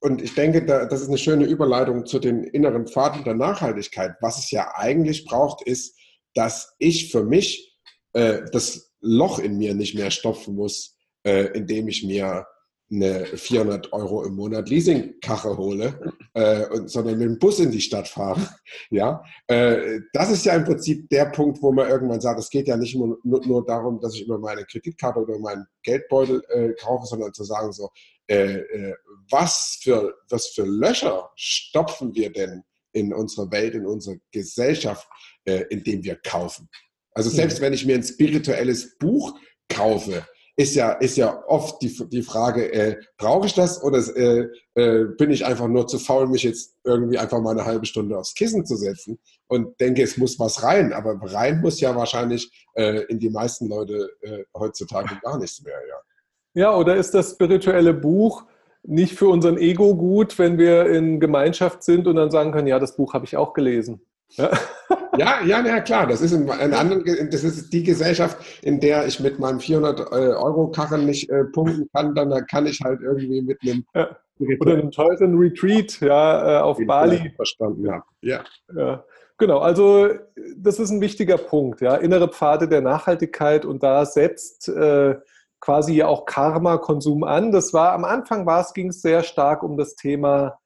und ich denke, da, das ist eine schöne Überleitung zu den inneren Pfaden der Nachhaltigkeit. Was es ja eigentlich braucht, ist, dass ich für mich äh, das Loch in mir nicht mehr stopfen muss, äh, indem ich mir eine 400 Euro im Monat Leasingkache hole, äh, sondern mit dem Bus in die Stadt fahre. Ja, äh, das ist ja im Prinzip der Punkt, wo man irgendwann sagt, es geht ja nicht nur, nur, nur darum, dass ich über meine Kreditkarte oder meinen Geldbeutel äh, kaufe, sondern zu sagen so, äh, äh, was für was für Löcher stopfen wir denn in unserer Welt, in unserer Gesellschaft, äh, indem wir kaufen? Also selbst wenn ich mir ein spirituelles Buch kaufe, ist ja, ist ja oft die, die Frage, äh, brauche ich das oder äh, äh, bin ich einfach nur zu faul, mich jetzt irgendwie einfach mal eine halbe Stunde aufs Kissen zu setzen und denke, es muss was rein. Aber rein muss ja wahrscheinlich äh, in die meisten Leute äh, heutzutage gar nichts mehr. Ja. Ja, oder ist das spirituelle Buch nicht für unseren Ego gut, wenn wir in Gemeinschaft sind und dann sagen können, ja, das Buch habe ich auch gelesen. Ja, ja, ja, ja, klar. Das ist, in, in anderen, das ist die Gesellschaft, in der ich mit meinem 400-Euro-Karren nicht äh, punkten kann. Dann kann ich halt irgendwie mit einem. Ja. Oder einem teuren Retreat ja, äh, auf Bali. Verstanden, ja. ja. ja. Genau, also das ist ein wichtiger Punkt. Ja. Innere Pfade der Nachhaltigkeit und da setzt äh, quasi auch Karma-Konsum an. Das war am Anfang war es, ging es sehr stark um das Thema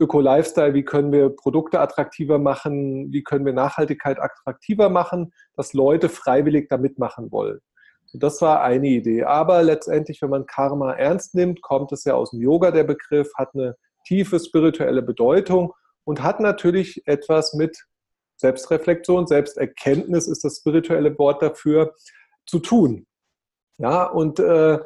Öko-Lifestyle, wie können wir Produkte attraktiver machen, wie können wir Nachhaltigkeit attraktiver machen, dass Leute freiwillig da mitmachen wollen. Und das war eine Idee. Aber letztendlich, wenn man Karma ernst nimmt, kommt es ja aus dem Yoga, der Begriff, hat eine tiefe spirituelle Bedeutung und hat natürlich etwas mit Selbstreflexion, Selbsterkenntnis ist das spirituelle Wort dafür, zu tun. Ja, und äh,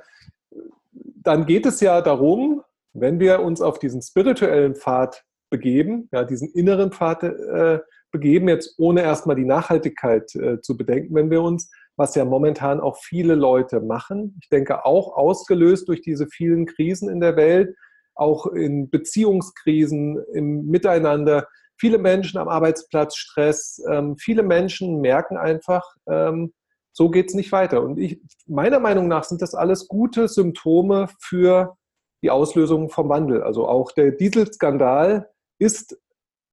dann geht es ja darum, wenn wir uns auf diesen spirituellen Pfad begeben, ja, diesen inneren Pfad äh, begeben, jetzt ohne erstmal die Nachhaltigkeit äh, zu bedenken, wenn wir uns, was ja momentan auch viele Leute machen, ich denke auch ausgelöst durch diese vielen Krisen in der Welt, auch in Beziehungskrisen, im Miteinander, viele Menschen am Arbeitsplatz Stress, ähm, viele Menschen merken einfach, ähm, so geht es nicht weiter. Und ich, meiner Meinung nach sind das alles gute Symptome für die Auslösung vom Wandel. Also auch der Dieselskandal ist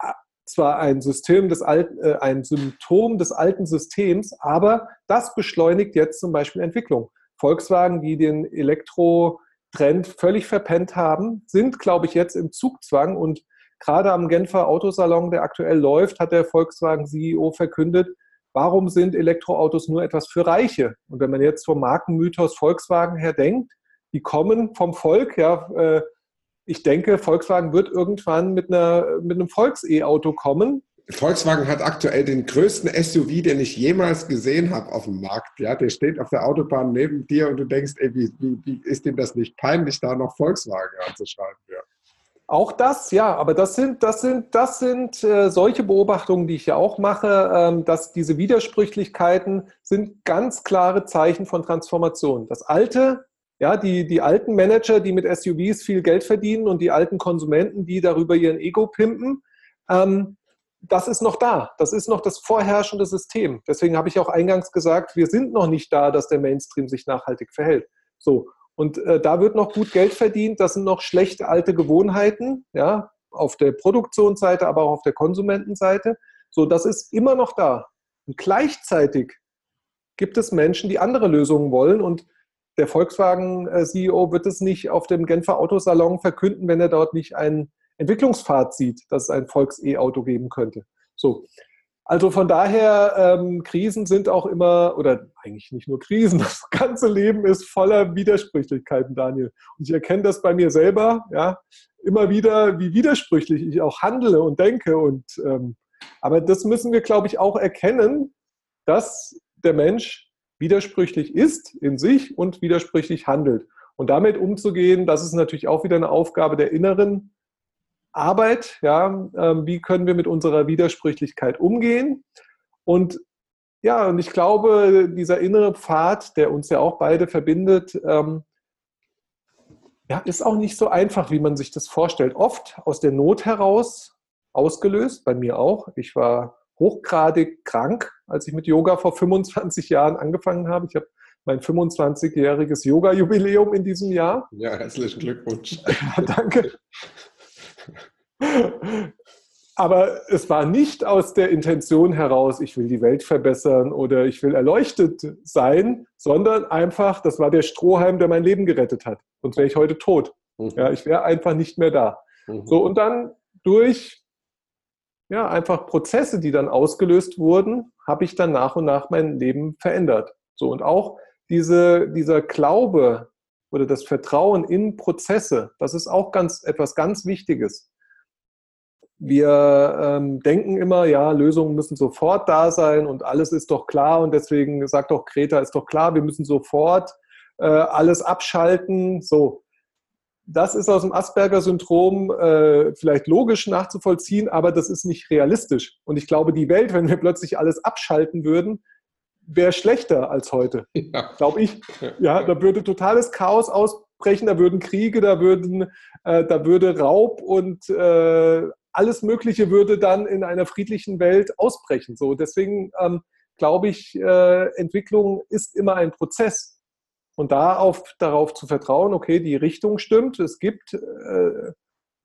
äh, zwar ein System des alten, äh, ein Symptom des alten Systems, aber das beschleunigt jetzt zum Beispiel Entwicklung. Volkswagen, die den Elektrotrend völlig verpennt haben, sind, glaube ich, jetzt im Zugzwang und gerade am Genfer Autosalon, der aktuell läuft, hat der Volkswagen-CEO verkündet, warum sind Elektroautos nur etwas für Reiche? Und wenn man jetzt vom Markenmythos Volkswagen her denkt, die kommen vom Volk. Ja, äh, ich denke, Volkswagen wird irgendwann mit, einer, mit einem Volks-E-Auto kommen. Volkswagen hat aktuell den größten SUV, den ich jemals gesehen habe auf dem Markt. Ja, der steht auf der Autobahn neben dir und du denkst, ey, wie, wie, wie ist dem das nicht peinlich, da noch Volkswagen anzuschreiben? Ja. Auch das, ja, aber das sind, das sind, das sind äh, solche Beobachtungen, die ich ja auch mache, ähm, dass diese Widersprüchlichkeiten sind ganz klare Zeichen von Transformation. Das Alte ja, die, die alten Manager, die mit SUVs viel Geld verdienen und die alten Konsumenten, die darüber ihren Ego pimpen, ähm, das ist noch da. Das ist noch das vorherrschende System. Deswegen habe ich auch eingangs gesagt, wir sind noch nicht da, dass der Mainstream sich nachhaltig verhält. So. Und äh, da wird noch gut Geld verdient. Das sind noch schlechte alte Gewohnheiten, ja, auf der Produktionsseite, aber auch auf der Konsumentenseite. So, das ist immer noch da. Und gleichzeitig gibt es Menschen, die andere Lösungen wollen und der Volkswagen-CEO wird es nicht auf dem Genfer Autosalon verkünden, wenn er dort nicht einen Entwicklungspfad sieht, dass es ein Volks-E-Auto geben könnte. So. Also von daher, ähm, Krisen sind auch immer, oder eigentlich nicht nur Krisen, das ganze Leben ist voller Widersprüchlichkeiten, Daniel. Und ich erkenne das bei mir selber, ja, immer wieder, wie widersprüchlich ich auch handle und denke. Und, ähm, aber das müssen wir, glaube ich, auch erkennen, dass der Mensch widersprüchlich ist in sich und widersprüchlich handelt. Und damit umzugehen, das ist natürlich auch wieder eine Aufgabe der inneren Arbeit, ja, ähm, wie können wir mit unserer Widersprüchlichkeit umgehen? Und ja, und ich glaube, dieser innere Pfad, der uns ja auch beide verbindet, ähm, ja, ist auch nicht so einfach, wie man sich das vorstellt. Oft aus der Not heraus ausgelöst, bei mir auch. Ich war hochgradig krank, als ich mit Yoga vor 25 Jahren angefangen habe. Ich habe mein 25-jähriges Yoga-Jubiläum in diesem Jahr. Ja, herzlichen Glückwunsch. Ja, danke. Aber es war nicht aus der Intention heraus, ich will die Welt verbessern oder ich will erleuchtet sein, sondern einfach, das war der Strohhalm, der mein Leben gerettet hat. Sonst wäre ich heute tot. Mhm. Ja, ich wäre einfach nicht mehr da. Mhm. So, und dann durch ja, einfach Prozesse, die dann ausgelöst wurden, habe ich dann nach und nach mein Leben verändert. So, und auch diese, dieser Glaube oder das Vertrauen in Prozesse, das ist auch ganz, etwas ganz Wichtiges. Wir ähm, denken immer, ja, Lösungen müssen sofort da sein und alles ist doch klar und deswegen sagt doch Greta, ist doch klar, wir müssen sofort äh, alles abschalten. So, das ist aus dem Asperger-Syndrom äh, vielleicht logisch nachzuvollziehen, aber das ist nicht realistisch. Und ich glaube, die Welt, wenn wir plötzlich alles abschalten würden, wäre schlechter als heute, ja. glaube ich. Ja, da würde totales Chaos ausbrechen, da würden Kriege, da würden, äh, da würde Raub und äh, alles Mögliche würde dann in einer friedlichen Welt ausbrechen. So, deswegen ähm, glaube ich, äh, Entwicklung ist immer ein Prozess. Und da auf, darauf zu vertrauen, okay, die Richtung stimmt, es gibt, äh,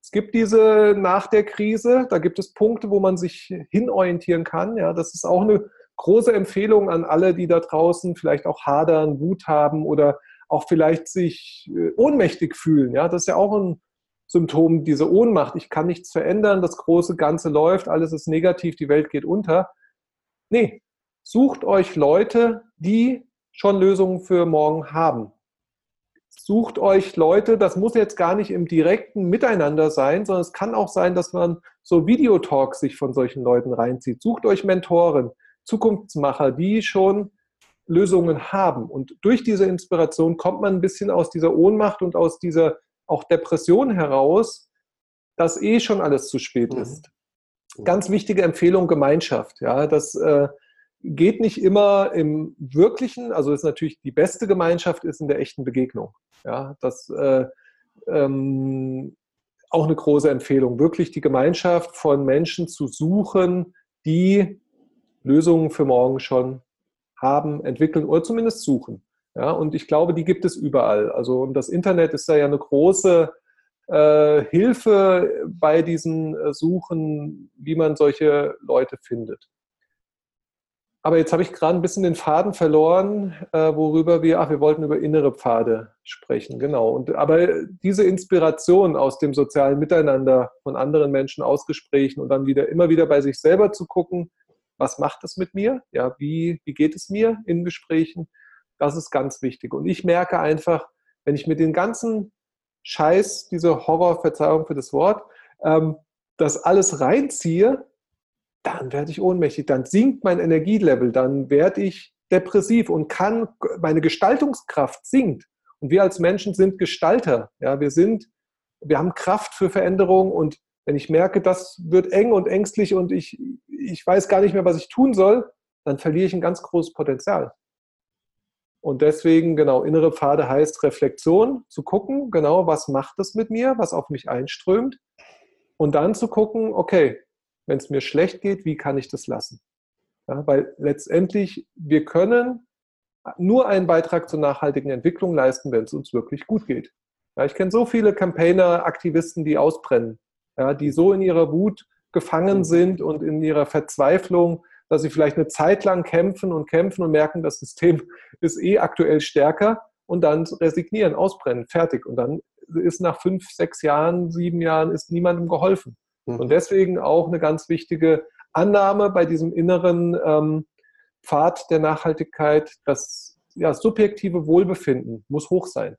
es gibt diese nach der Krise, da gibt es Punkte, wo man sich hinorientieren kann. Ja, das ist auch eine große Empfehlung an alle, die da draußen vielleicht auch hadern, Wut haben oder auch vielleicht sich äh, ohnmächtig fühlen. Ja, das ist ja auch ein Symptom, diese Ohnmacht. Ich kann nichts verändern, das große Ganze läuft, alles ist negativ, die Welt geht unter. Nee, sucht euch Leute, die schon Lösungen für morgen haben. Sucht euch Leute, das muss jetzt gar nicht im direkten Miteinander sein, sondern es kann auch sein, dass man so Videotalks sich von solchen Leuten reinzieht. Sucht euch Mentoren, Zukunftsmacher, die schon Lösungen haben. Und durch diese Inspiration kommt man ein bisschen aus dieser Ohnmacht und aus dieser auch Depression heraus, dass eh schon alles zu spät mhm. ist. Ganz wichtige Empfehlung Gemeinschaft. Ja, das äh, geht nicht immer im Wirklichen. Also ist natürlich die beste Gemeinschaft ist in der echten Begegnung. Ja, das äh, ähm, auch eine große Empfehlung. Wirklich die Gemeinschaft von Menschen zu suchen, die Lösungen für morgen schon haben, entwickeln oder zumindest suchen. Ja, und ich glaube, die gibt es überall. Also das Internet ist da ja eine große äh, Hilfe bei diesen äh, Suchen, wie man solche Leute findet. Aber jetzt habe ich gerade ein bisschen den Faden verloren, äh, worüber wir, ach, wir wollten über innere Pfade sprechen, genau. Und, aber diese Inspiration aus dem sozialen Miteinander von anderen Menschen aus Gesprächen und dann wieder immer wieder bei sich selber zu gucken, was macht es mit mir? Ja, wie, wie geht es mir in Gesprächen? Das ist ganz wichtig. Und ich merke einfach, wenn ich mit den ganzen Scheiß, diese Horror, Verzeihung für das Wort, ähm, das alles reinziehe, dann werde ich ohnmächtig, dann sinkt mein Energielevel, dann werde ich depressiv und kann, meine Gestaltungskraft sinkt. Und wir als Menschen sind Gestalter. Ja, wir sind, wir haben Kraft für Veränderung und wenn ich merke, das wird eng und ängstlich und ich, ich weiß gar nicht mehr, was ich tun soll, dann verliere ich ein ganz großes Potenzial. Und deswegen, genau, innere Pfade heißt Reflexion, zu gucken, genau, was macht es mit mir, was auf mich einströmt. Und dann zu gucken, okay, wenn es mir schlecht geht, wie kann ich das lassen? Ja, weil letztendlich, wir können nur einen Beitrag zur nachhaltigen Entwicklung leisten, wenn es uns wirklich gut geht. Ja, ich kenne so viele Campaigner, Aktivisten, die ausbrennen, ja, die so in ihrer Wut gefangen sind und in ihrer Verzweiflung, dass sie vielleicht eine Zeit lang kämpfen und kämpfen und merken, das System ist eh aktuell stärker und dann resignieren, ausbrennen, fertig. Und dann ist nach fünf, sechs Jahren, sieben Jahren ist niemandem geholfen. Mhm. Und deswegen auch eine ganz wichtige Annahme bei diesem inneren ähm, Pfad der Nachhaltigkeit, das ja, subjektive Wohlbefinden muss hoch sein.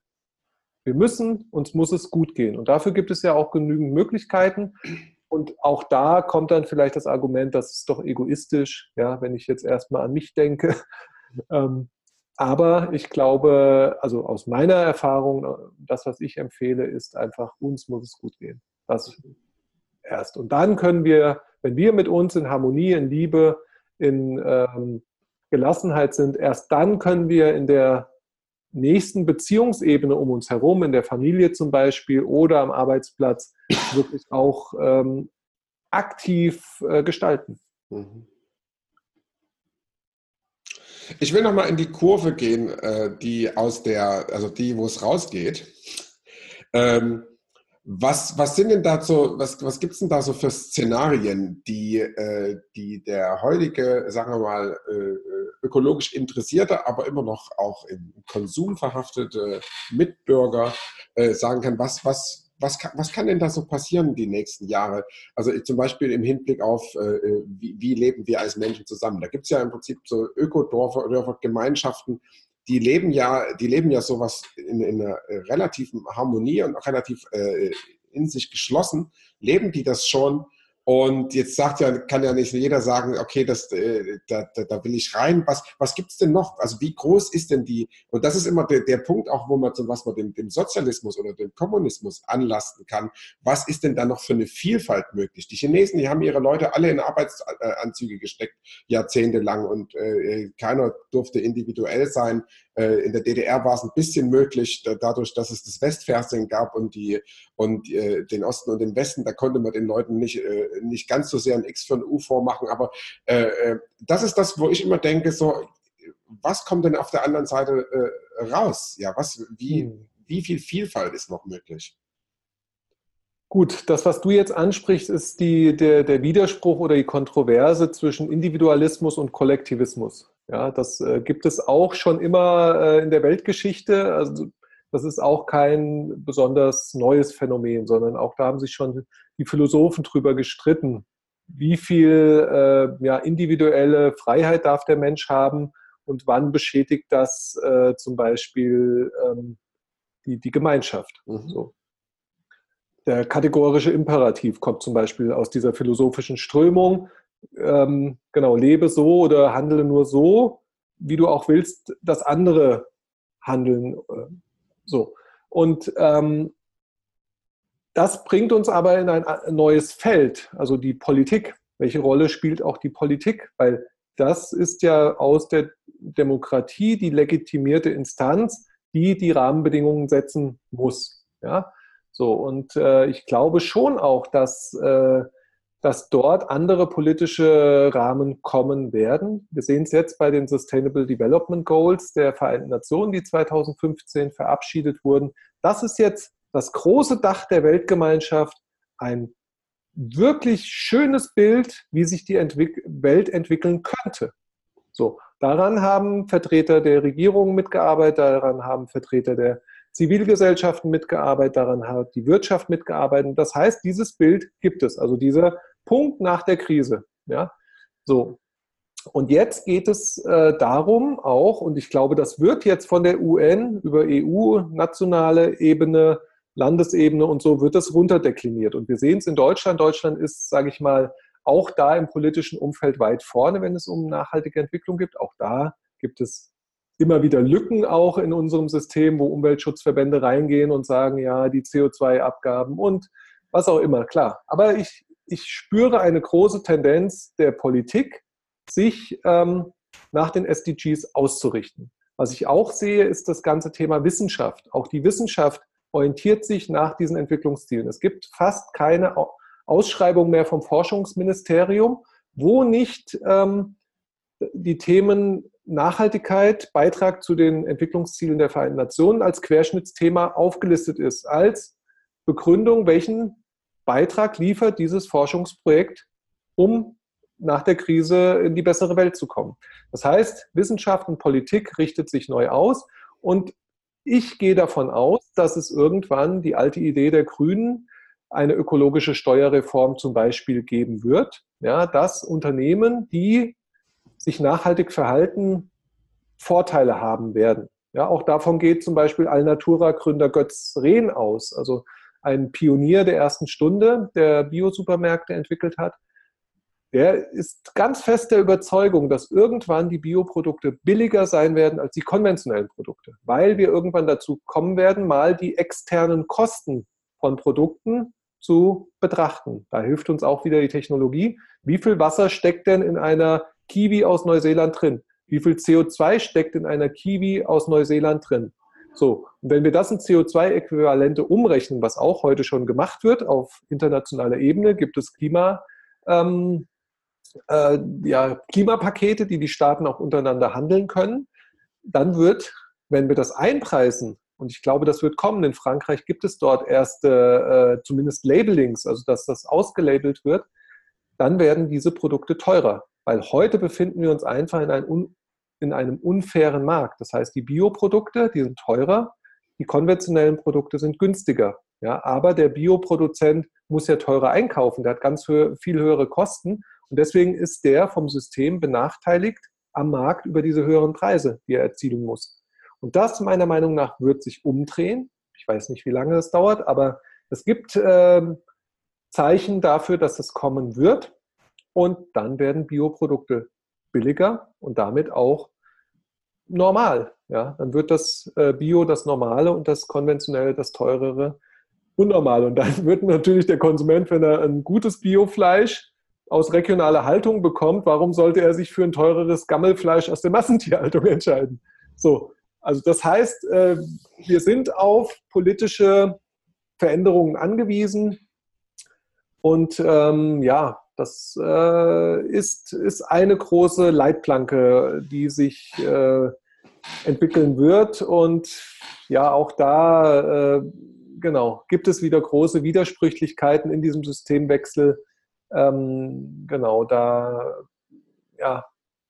Wir müssen, uns muss es gut gehen. Und dafür gibt es ja auch genügend Möglichkeiten. Und auch da kommt dann vielleicht das Argument, das ist doch egoistisch, ja, wenn ich jetzt erstmal an mich denke. Ähm, aber ich glaube, also aus meiner Erfahrung, das, was ich empfehle, ist einfach, uns muss es gut gehen. Das erst. Und dann können wir, wenn wir mit uns in Harmonie, in Liebe, in ähm, Gelassenheit sind, erst dann können wir in der nächsten Beziehungsebene um uns herum, in der Familie zum Beispiel oder am Arbeitsplatz, wirklich auch ähm, aktiv äh, gestalten. Mhm. Ich will nochmal in die Kurve gehen, äh, die aus der, also die, wo es rausgeht. Ähm, was, was sind denn da so, was, was gibt es denn da so für Szenarien, die, äh, die der heutige, sagen wir mal, äh, ökologisch interessierte, aber immer noch auch im Konsum verhaftete Mitbürger äh, sagen kann, was, was, was kann, was kann denn da so passieren die nächsten Jahre? Also zum Beispiel im Hinblick auf, äh, wie, wie, leben wir als Menschen zusammen? Da gibt es ja im Prinzip so Ökodörfer, Dörfer, Gemeinschaften, die leben ja, die leben ja sowas in, in einer relativen Harmonie und auch relativ äh, in sich geschlossen. Leben die das schon? Und jetzt sagt ja, kann ja nicht jeder sagen, okay, das, äh, da, da, da will ich rein. Was, was gibt es denn noch? Also wie groß ist denn die? Und das ist immer der, der Punkt, auch wo man zum was man dem, dem Sozialismus oder dem Kommunismus anlasten kann. Was ist denn da noch für eine Vielfalt möglich? Die Chinesen, die haben ihre Leute alle in Arbeitsanzüge gesteckt, jahrzehntelang, und äh, keiner durfte individuell sein. Äh, in der DDR war es ein bisschen möglich, dadurch, dass es das Westfernsehen gab und, die, und äh, den Osten und den Westen, da konnte man den Leuten nicht, äh, nicht ganz so sehr ein X für ein U vormachen. Aber das ist das, wo ich immer denke, so, was kommt denn auf der anderen Seite raus? Ja, was, wie, hm. wie viel Vielfalt ist noch möglich? Gut, das, was du jetzt ansprichst, ist die, der, der Widerspruch oder die Kontroverse zwischen Individualismus und Kollektivismus. Ja, das äh, gibt es auch schon immer äh, in der Weltgeschichte. Also das ist auch kein besonders neues Phänomen, sondern auch da haben sich schon die Philosophen drüber gestritten. Wie viel äh, ja, individuelle Freiheit darf der Mensch haben und wann beschädigt das äh, zum Beispiel ähm, die, die Gemeinschaft? Mhm. So. Der kategorische Imperativ kommt zum Beispiel aus dieser philosophischen Strömung. Ähm, genau, lebe so oder handle nur so, wie du auch willst, dass andere handeln. Äh, so. Und ähm, das bringt uns aber in ein neues Feld, also die Politik. Welche Rolle spielt auch die Politik? Weil das ist ja aus der Demokratie die legitimierte Instanz, die die Rahmenbedingungen setzen muss. Ja? So, und äh, ich glaube schon auch, dass, äh, dass dort andere politische Rahmen kommen werden. Wir sehen es jetzt bei den Sustainable Development Goals der Vereinten Nationen, die 2015 verabschiedet wurden. Das ist jetzt das große Dach der Weltgemeinschaft, ein wirklich schönes Bild, wie sich die Entwick Welt entwickeln könnte. So, daran haben Vertreter der Regierung mitgearbeitet, daran haben Vertreter der Zivilgesellschaften mitgearbeitet, daran hat die Wirtschaft mitgearbeitet. Das heißt, dieses Bild gibt es, also dieser Punkt nach der Krise. Ja, so. Und jetzt geht es äh, darum auch, und ich glaube, das wird jetzt von der UN über EU, nationale Ebene, Landesebene und so wird das runterdekliniert. Und wir sehen es in Deutschland. Deutschland ist, sage ich mal, auch da im politischen Umfeld weit vorne, wenn es um nachhaltige Entwicklung geht. Auch da gibt es immer wieder Lücken auch in unserem System, wo Umweltschutzverbände reingehen und sagen, ja, die CO2-Abgaben und was auch immer, klar. Aber ich, ich spüre eine große Tendenz der Politik, sich ähm, nach den SDGs auszurichten. Was ich auch sehe, ist das ganze Thema Wissenschaft. Auch die Wissenschaft orientiert sich nach diesen Entwicklungszielen. Es gibt fast keine Ausschreibung mehr vom Forschungsministerium, wo nicht ähm, die Themen Nachhaltigkeit, Beitrag zu den Entwicklungszielen der Vereinten Nationen als Querschnittsthema aufgelistet ist, als Begründung, welchen Beitrag liefert dieses Forschungsprojekt, um nach der Krise in die bessere Welt zu kommen. Das heißt, Wissenschaft und Politik richtet sich neu aus und ich gehe davon aus, dass es irgendwann die alte Idee der Grünen eine ökologische Steuerreform zum Beispiel geben wird, ja, dass Unternehmen, die sich nachhaltig verhalten, Vorteile haben werden. Ja, auch davon geht zum Beispiel Alnatura-Gründer Götz Rehn aus, also ein Pionier der ersten Stunde, der Biosupermärkte entwickelt hat. Der ist ganz fest der Überzeugung, dass irgendwann die Bioprodukte billiger sein werden als die konventionellen Produkte, weil wir irgendwann dazu kommen werden, mal die externen Kosten von Produkten zu betrachten. Da hilft uns auch wieder die Technologie. Wie viel Wasser steckt denn in einer Kiwi aus Neuseeland drin? Wie viel CO2 steckt in einer Kiwi aus Neuseeland drin? So, und wenn wir das in CO2-Äquivalente umrechnen, was auch heute schon gemacht wird auf internationaler Ebene, gibt es Klima, ähm, äh, ja, Klimapakete, die die Staaten auch untereinander handeln können, dann wird, wenn wir das einpreisen, und ich glaube, das wird kommen, in Frankreich gibt es dort erste, äh, zumindest Labelings, also dass das ausgelabelt wird, dann werden diese Produkte teurer. Weil heute befinden wir uns einfach in, ein in einem unfairen Markt. Das heißt, die Bioprodukte, die sind teurer, die konventionellen Produkte sind günstiger. Ja, aber der Bioproduzent muss ja teurer einkaufen, der hat ganz viel höhere Kosten und deswegen ist der vom System benachteiligt am Markt über diese höheren Preise, die er erzielen muss. Und das meiner Meinung nach wird sich umdrehen. Ich weiß nicht, wie lange das dauert, aber es gibt äh, Zeichen dafür, dass es kommen wird. Und dann werden Bioprodukte billiger und damit auch normal. Ja, dann wird das äh, Bio das Normale und das Konventionelle das Teurere unnormal. Und dann wird natürlich der Konsument, wenn er ein gutes Biofleisch aus regionaler Haltung bekommt, warum sollte er sich für ein teureres Gammelfleisch aus der Massentierhaltung entscheiden? So, also das heißt, äh, wir sind auf politische Veränderungen angewiesen. Und ähm, ja, das äh, ist, ist eine große Leitplanke, die sich äh, entwickeln wird. Und ja, auch da äh, genau gibt es wieder große Widersprüchlichkeiten in diesem Systemwechsel ähm, genau, da ja,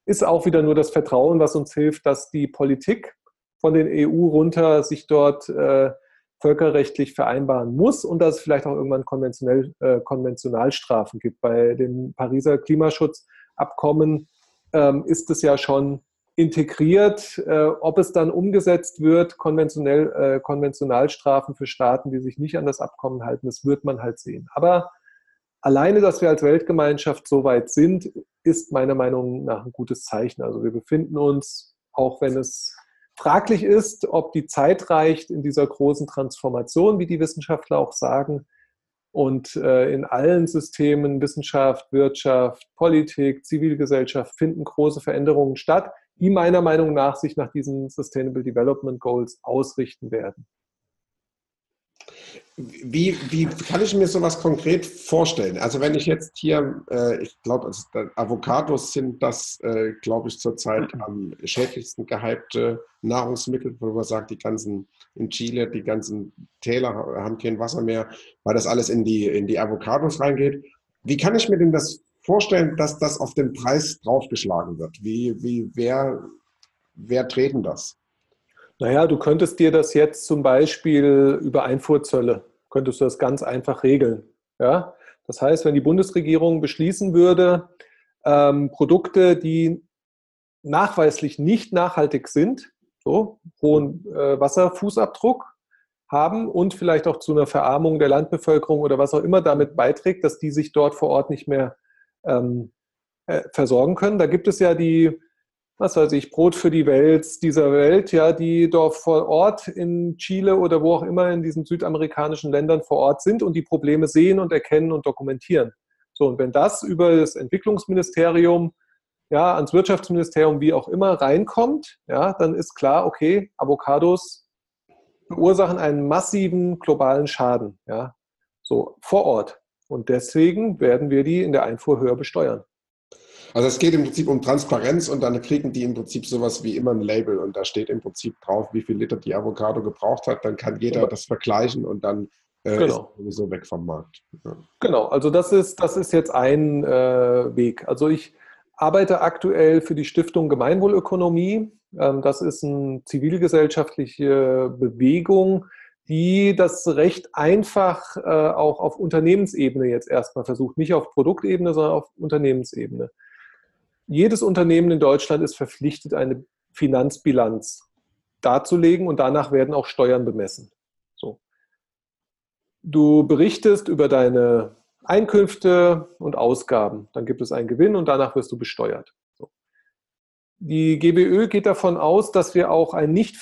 ist auch wieder nur das Vertrauen, was uns hilft, dass die Politik von den EU runter sich dort äh, völkerrechtlich vereinbaren muss und dass es vielleicht auch irgendwann konventionell, äh, Konventionalstrafen gibt. Bei dem Pariser Klimaschutzabkommen ähm, ist es ja schon integriert. Äh, ob es dann umgesetzt wird, konventionell, äh, Konventionalstrafen für Staaten, die sich nicht an das Abkommen halten, das wird man halt sehen. Aber alleine, dass wir als Weltgemeinschaft so weit sind, ist meiner Meinung nach ein gutes Zeichen. Also wir befinden uns, auch wenn es fraglich ist, ob die Zeit reicht in dieser großen Transformation, wie die Wissenschaftler auch sagen. Und äh, in allen Systemen, Wissenschaft, Wirtschaft, Politik, Zivilgesellschaft, finden große Veränderungen statt, die meiner Meinung nach sich nach diesen Sustainable Development Goals ausrichten werden. Wie, wie kann ich mir sowas konkret vorstellen? Also wenn ich jetzt hier, äh, ich glaube, also Avocados sind das, äh, glaube ich, zurzeit am schädlichsten gehypte Nahrungsmittel, wo man sagt, die ganzen in Chile, die ganzen Täler haben kein Wasser mehr, weil das alles in die, in die Avocados reingeht. Wie kann ich mir denn das vorstellen, dass das auf den Preis draufgeschlagen wird? Wie, wie, wer, wer treten das? Naja, du könntest dir das jetzt zum Beispiel über Einfuhrzölle, könntest du das ganz einfach regeln. Ja? Das heißt, wenn die Bundesregierung beschließen würde, ähm, Produkte, die nachweislich nicht nachhaltig sind, so hohen äh, Wasserfußabdruck haben und vielleicht auch zu einer Verarmung der Landbevölkerung oder was auch immer damit beiträgt, dass die sich dort vor Ort nicht mehr ähm, äh, versorgen können. Da gibt es ja die was weiß ich, Brot für die Welt dieser Welt, ja, die dort vor Ort in Chile oder wo auch immer in diesen südamerikanischen Ländern vor Ort sind und die Probleme sehen und erkennen und dokumentieren. So, und wenn das über das Entwicklungsministerium, ja, ans Wirtschaftsministerium, wie auch immer, reinkommt, ja, dann ist klar, okay, Avocados verursachen einen massiven globalen Schaden, ja, so vor Ort. Und deswegen werden wir die in der Einfuhr höher besteuern. Also es geht im Prinzip um Transparenz und dann kriegen die im Prinzip sowas wie immer ein Label und da steht im Prinzip drauf, wie viel Liter die Avocado gebraucht hat. Dann kann jeder genau. das vergleichen und dann äh, genau. ist sowieso weg vom Markt. Ja. Genau, also das ist, das ist jetzt ein äh, Weg. Also ich arbeite aktuell für die Stiftung Gemeinwohlökonomie. Ähm, das ist eine zivilgesellschaftliche Bewegung, die das recht einfach äh, auch auf Unternehmensebene jetzt erstmal versucht, nicht auf Produktebene, sondern auf Unternehmensebene. Jedes Unternehmen in Deutschland ist verpflichtet, eine Finanzbilanz darzulegen und danach werden auch Steuern bemessen. So. Du berichtest über deine Einkünfte und Ausgaben, dann gibt es einen Gewinn und danach wirst du besteuert. Die GBÖ geht davon aus, dass wir auch ein nicht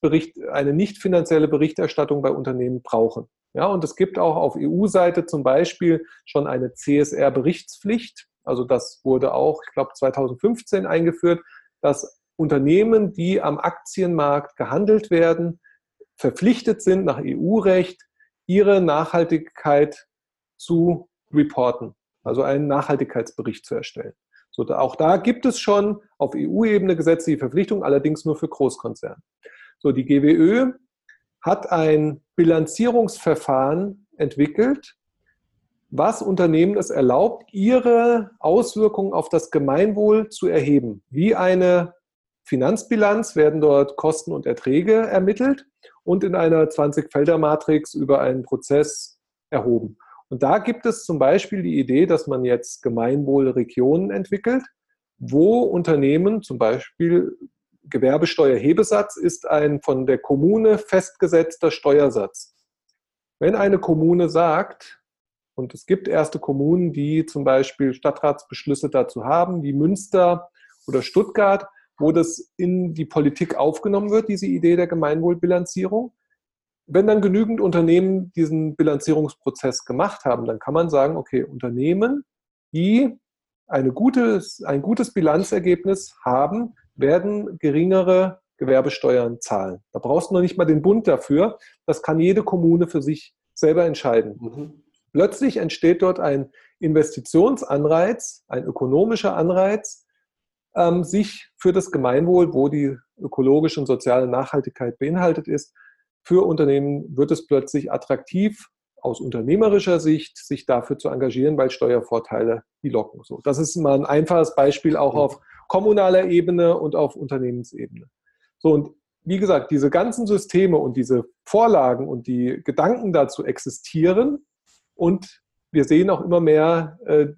Bericht, eine nicht finanzielle Berichterstattung bei Unternehmen brauchen. Ja, und es gibt auch auf EU-Seite zum Beispiel schon eine CSR-Berichtspflicht. Also das wurde auch, ich glaube, 2015 eingeführt, dass Unternehmen, die am Aktienmarkt gehandelt werden, verpflichtet sind, nach EU-Recht ihre Nachhaltigkeit zu reporten, also einen Nachhaltigkeitsbericht zu erstellen. So, auch da gibt es schon auf EU-Ebene gesetzliche Verpflichtungen, allerdings nur für Großkonzerne. So, die GWÖ hat ein Bilanzierungsverfahren entwickelt, was Unternehmen es erlaubt, ihre Auswirkungen auf das Gemeinwohl zu erheben. Wie eine Finanzbilanz werden dort Kosten und Erträge ermittelt und in einer 20-Felder-Matrix über einen Prozess erhoben. Und da gibt es zum Beispiel die Idee, dass man jetzt Gemeinwohlregionen entwickelt, wo Unternehmen, zum Beispiel Gewerbesteuerhebesatz ist ein von der Kommune festgesetzter Steuersatz. Wenn eine Kommune sagt, und es gibt erste Kommunen, die zum Beispiel Stadtratsbeschlüsse dazu haben, wie Münster oder Stuttgart, wo das in die Politik aufgenommen wird, diese Idee der Gemeinwohlbilanzierung, wenn dann genügend Unternehmen diesen Bilanzierungsprozess gemacht haben, dann kann man sagen, okay, Unternehmen, die eine gutes, ein gutes Bilanzergebnis haben, werden geringere Gewerbesteuern zahlen. Da brauchst du noch nicht mal den Bund dafür. Das kann jede Kommune für sich selber entscheiden. Mhm. Plötzlich entsteht dort ein Investitionsanreiz, ein ökonomischer Anreiz, ähm, sich für das Gemeinwohl, wo die ökologische und soziale Nachhaltigkeit beinhaltet ist, für Unternehmen wird es plötzlich attraktiv, aus unternehmerischer Sicht, sich dafür zu engagieren, weil Steuervorteile die locken. So, das ist mal ein einfaches Beispiel auch auf kommunaler Ebene und auf Unternehmensebene. So, und wie gesagt, diese ganzen Systeme und diese Vorlagen und die Gedanken dazu existieren und wir sehen auch immer mehr äh,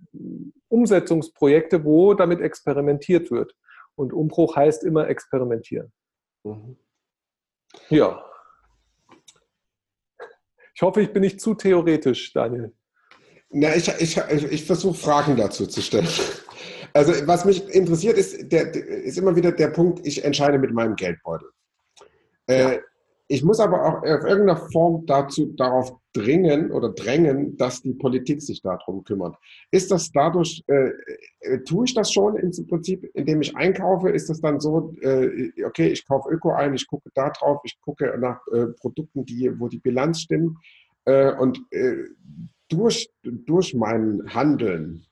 Umsetzungsprojekte, wo damit experimentiert wird. Und Umbruch heißt immer experimentieren. Mhm. Ja. Ich hoffe, ich bin nicht zu theoretisch, Daniel. Na, ich, ich, ich versuche Fragen dazu zu stellen. Also was mich interessiert ist, der, ist immer wieder der Punkt, ich entscheide mit meinem Geldbeutel. Äh, ich muss aber auch auf irgendeiner Form dazu, darauf dringen oder drängen, dass die Politik sich darum kümmert. Ist das dadurch, äh, äh, tue ich das schon im Prinzip, indem ich einkaufe? Ist das dann so, äh, okay, ich kaufe Öko ein, ich gucke da drauf, ich gucke nach äh, Produkten, die, wo die Bilanz stimmt äh, und äh, durch, durch mein Handeln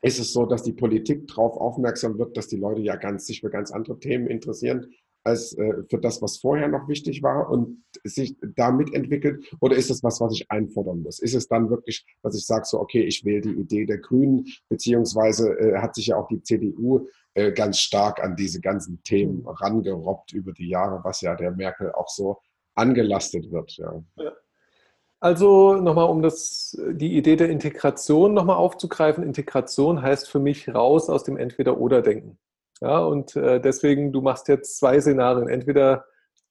ist es so, dass die Politik darauf aufmerksam wird, dass die Leute ja ganz, sich für ganz andere Themen interessieren als äh, für das, was vorher noch wichtig war und sich damit entwickelt? Oder ist es was, was ich einfordern muss? Ist es dann wirklich, dass ich sage, so, okay, ich wähle die Idee der Grünen, beziehungsweise äh, hat sich ja auch die CDU äh, ganz stark an diese ganzen Themen rangerobbt über die Jahre, was ja der Merkel auch so angelastet wird. Ja. ja. Also nochmal, um das, die Idee der Integration nochmal aufzugreifen. Integration heißt für mich raus aus dem Entweder-Oder-Denken. Ja, und äh, deswegen, du machst jetzt zwei Szenarien, entweder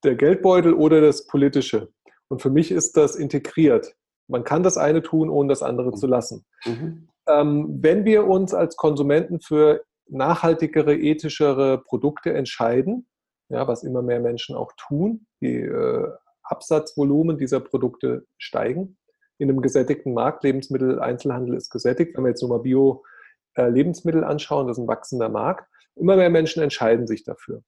der Geldbeutel oder das Politische. Und für mich ist das integriert. Man kann das eine tun, ohne das andere mhm. zu lassen. Mhm. Ähm, wenn wir uns als Konsumenten für nachhaltigere, ethischere Produkte entscheiden, ja, was immer mehr Menschen auch tun, die äh, Absatzvolumen dieser Produkte steigen. In einem gesättigten Markt, Lebensmittel-Einzelhandel ist gesättigt. Wenn wir jetzt nur mal Bio-Lebensmittel äh, anschauen, das ist ein wachsender Markt. Immer mehr Menschen entscheiden sich dafür.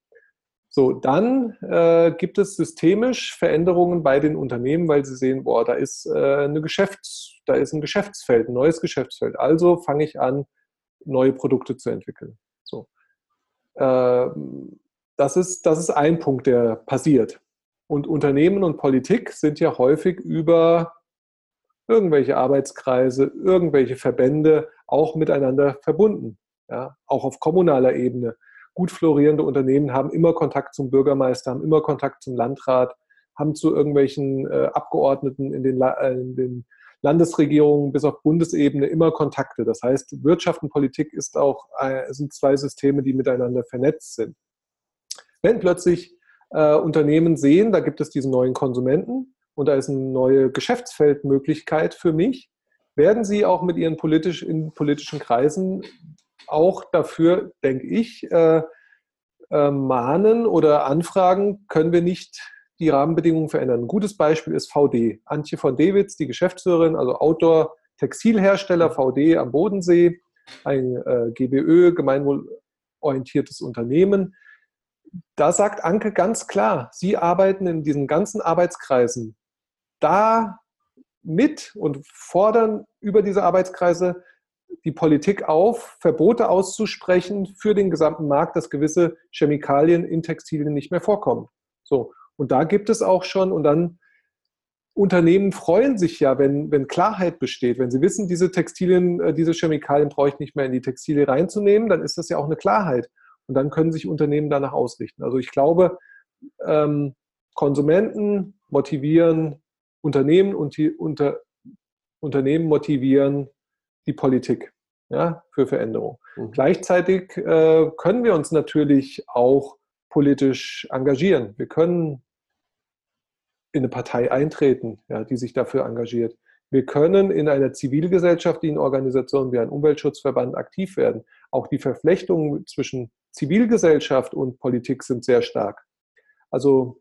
So, dann äh, gibt es systemisch Veränderungen bei den Unternehmen, weil sie sehen, boah, da ist, äh, eine Geschäfts-, da ist ein Geschäftsfeld, ein neues Geschäftsfeld. Also fange ich an, neue Produkte zu entwickeln. So. Äh, das, ist, das ist ein Punkt, der passiert. Und Unternehmen und Politik sind ja häufig über irgendwelche Arbeitskreise, irgendwelche Verbände auch miteinander verbunden ja, auch auf kommunaler Ebene. Gut florierende Unternehmen haben immer Kontakt zum Bürgermeister, haben immer Kontakt zum Landrat, haben zu irgendwelchen äh, Abgeordneten in den, äh, in den Landesregierungen bis auf Bundesebene immer Kontakte. Das heißt, Wirtschaft und Politik ist auch, äh, sind zwei Systeme, die miteinander vernetzt sind. Wenn plötzlich äh, Unternehmen sehen, da gibt es diesen neuen Konsumenten und da ist eine neue Geschäftsfeldmöglichkeit für mich, werden sie auch mit ihren politisch, in politischen Kreisen auch dafür, denke ich, äh, äh, mahnen oder anfragen, können wir nicht die Rahmenbedingungen verändern. Ein gutes Beispiel ist VD. Antje von Dewitz, die Geschäftsführerin, also Outdoor-Textilhersteller VD am Bodensee, ein äh, GBÖ, gemeinwohlorientiertes Unternehmen. Da sagt Anke ganz klar, sie arbeiten in diesen ganzen Arbeitskreisen da mit und fordern über diese Arbeitskreise die Politik auf, Verbote auszusprechen für den gesamten Markt, dass gewisse Chemikalien in Textilien nicht mehr vorkommen. So. Und da gibt es auch schon, und dann Unternehmen freuen sich ja, wenn, wenn Klarheit besteht. Wenn sie wissen, diese Textilien, äh, diese Chemikalien brauche ich nicht mehr in die Textilie reinzunehmen, dann ist das ja auch eine Klarheit. Und dann können sich Unternehmen danach ausrichten. Also ich glaube, ähm, Konsumenten motivieren Unternehmen und die unter, Unternehmen motivieren die Politik ja, für Veränderung. Mhm. Gleichzeitig äh, können wir uns natürlich auch politisch engagieren. Wir können in eine Partei eintreten, ja, die sich dafür engagiert. Wir können in einer zivilgesellschaftlichen Organisation wie ein Umweltschutzverband aktiv werden. Auch die Verflechtungen zwischen Zivilgesellschaft und Politik sind sehr stark. Also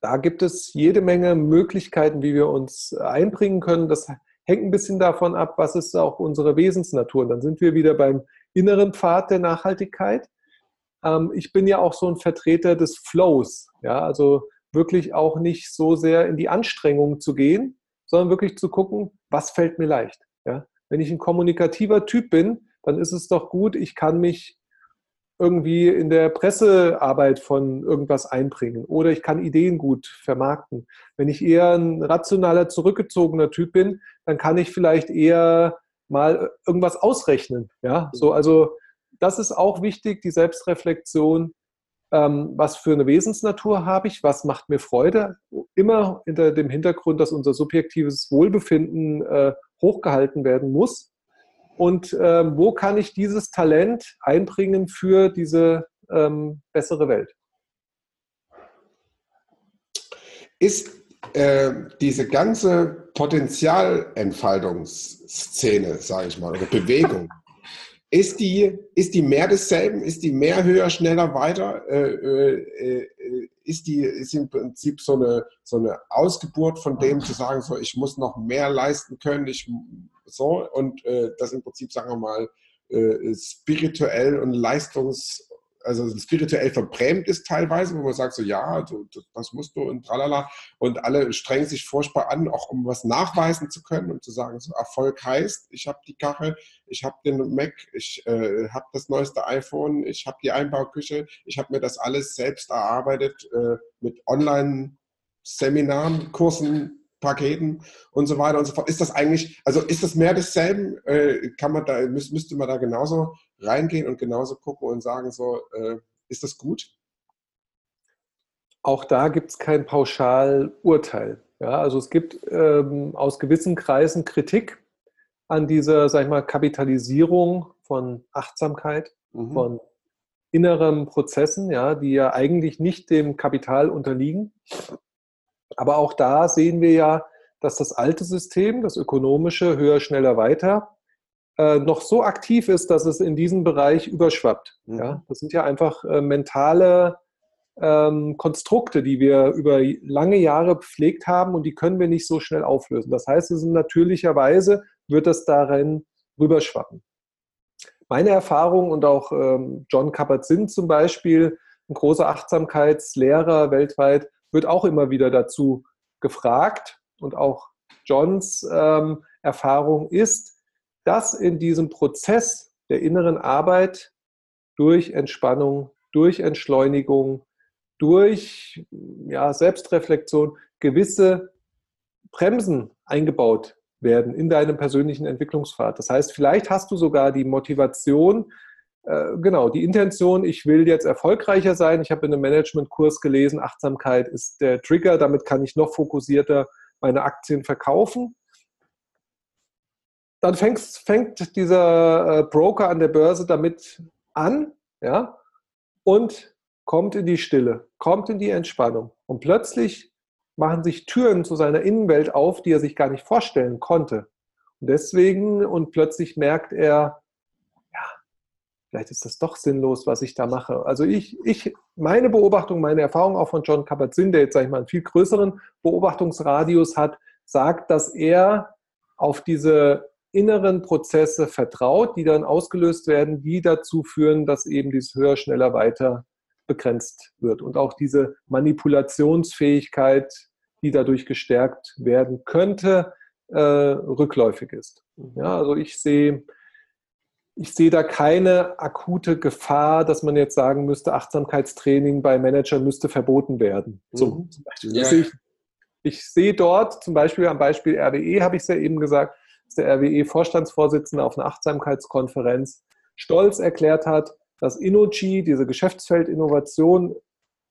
da gibt es jede Menge Möglichkeiten, wie wir uns einbringen können. Das hängt ein bisschen davon ab, was ist auch unsere Wesensnatur. Und dann sind wir wieder beim inneren Pfad der Nachhaltigkeit ähm, ich bin ja auch so ein Vertreter des Flows. Ja, also wirklich auch nicht so sehr in die Anstrengung zu gehen, sondern wirklich zu gucken, was fällt mir leicht. Ja? Wenn ich ein kommunikativer Typ bin, dann ist es doch gut, ich kann mich irgendwie in der Pressearbeit von irgendwas einbringen oder ich kann Ideen gut vermarkten. Wenn ich eher ein rationaler, zurückgezogener Typ bin, dann kann ich vielleicht eher mal irgendwas ausrechnen. Ja, so also das ist auch wichtig, die Selbstreflexion. Ähm, was für eine Wesensnatur habe ich? Was macht mir Freude? Immer hinter dem Hintergrund, dass unser subjektives Wohlbefinden äh, hochgehalten werden muss. Und ähm, wo kann ich dieses Talent einbringen für diese ähm, bessere Welt? Ist äh, diese ganze Potenzialentfaltungsszene, sage ich mal, oder Bewegung, ist die, ist die mehr desselben? Ist die mehr höher, schneller, weiter? Äh, äh, äh, ist die ist im Prinzip so eine, so eine Ausgeburt von dem zu sagen, so ich muss noch mehr leisten können, ich so und äh, das im Prinzip, sagen wir mal, äh, spirituell und leistungs also spirituell verbrämt ist teilweise, wo man sagt so, ja, du, das musst du und tralala. Und alle strengen sich furchtbar an, auch um was nachweisen zu können und zu sagen, so Erfolg heißt, ich habe die Kachel, ich habe den Mac, ich äh, habe das neueste iPhone, ich habe die Einbauküche, ich habe mir das alles selbst erarbeitet äh, mit Online-Seminaren, Kursen, Paketen und so weiter und so fort. Ist das eigentlich, also ist das mehr desselben? Äh, kann man da, müsste man da genauso reingehen und genauso gucken und sagen, so, äh, ist das gut? Auch da gibt es kein Pauschalurteil. Ja, also es gibt ähm, aus gewissen Kreisen Kritik an dieser, sag ich mal, Kapitalisierung von Achtsamkeit, mhm. von inneren Prozessen, ja, die ja eigentlich nicht dem Kapital unterliegen. Aber auch da sehen wir ja, dass das alte System, das ökonomische, höher, schneller, weiter, äh, noch so aktiv ist, dass es in diesen Bereich überschwappt. Mhm. Ja? Das sind ja einfach äh, mentale ähm, Konstrukte, die wir über lange Jahre gepflegt haben und die können wir nicht so schnell auflösen. Das heißt, es ist natürlicherweise wird das darin rüberschwappen. Meine Erfahrung und auch ähm, John Kabat-Zinn zum Beispiel, ein großer Achtsamkeitslehrer weltweit, wird auch immer wieder dazu gefragt und auch Johns ähm, Erfahrung ist, dass in diesem Prozess der inneren Arbeit durch Entspannung, durch Entschleunigung, durch ja, Selbstreflexion gewisse Bremsen eingebaut werden in deinem persönlichen Entwicklungspfad. Das heißt, vielleicht hast du sogar die Motivation, genau, die Intention, ich will jetzt erfolgreicher sein. Ich habe in einem Managementkurs gelesen, Achtsamkeit ist der Trigger, damit kann ich noch fokussierter meine Aktien verkaufen. Dann fängt, fängt dieser äh, Broker an der Börse damit an, ja, und kommt in die Stille, kommt in die Entspannung. Und plötzlich machen sich Türen zu seiner Innenwelt auf, die er sich gar nicht vorstellen konnte. Und deswegen, und plötzlich merkt er, vielleicht ist das doch sinnlos, was ich da mache. Also ich, ich meine Beobachtung, meine Erfahrung auch von John Kabat-Zinn, der jetzt, sage ich mal, einen viel größeren Beobachtungsradius hat, sagt, dass er auf diese inneren Prozesse vertraut, die dann ausgelöst werden, die dazu führen, dass eben dieses höher, schneller, weiter begrenzt wird und auch diese Manipulationsfähigkeit, die dadurch gestärkt werden könnte, äh, rückläufig ist. Ja, also ich sehe, ich sehe da keine akute Gefahr, dass man jetzt sagen müsste, Achtsamkeitstraining bei Managern müsste verboten werden. So, mhm. ja. ich, ich sehe dort zum Beispiel am Beispiel RWE, habe ich es ja eben gesagt, dass der RWE-Vorstandsvorsitzende auf einer Achtsamkeitskonferenz stolz erklärt hat, dass Innogy, diese Geschäftsfeldinnovation,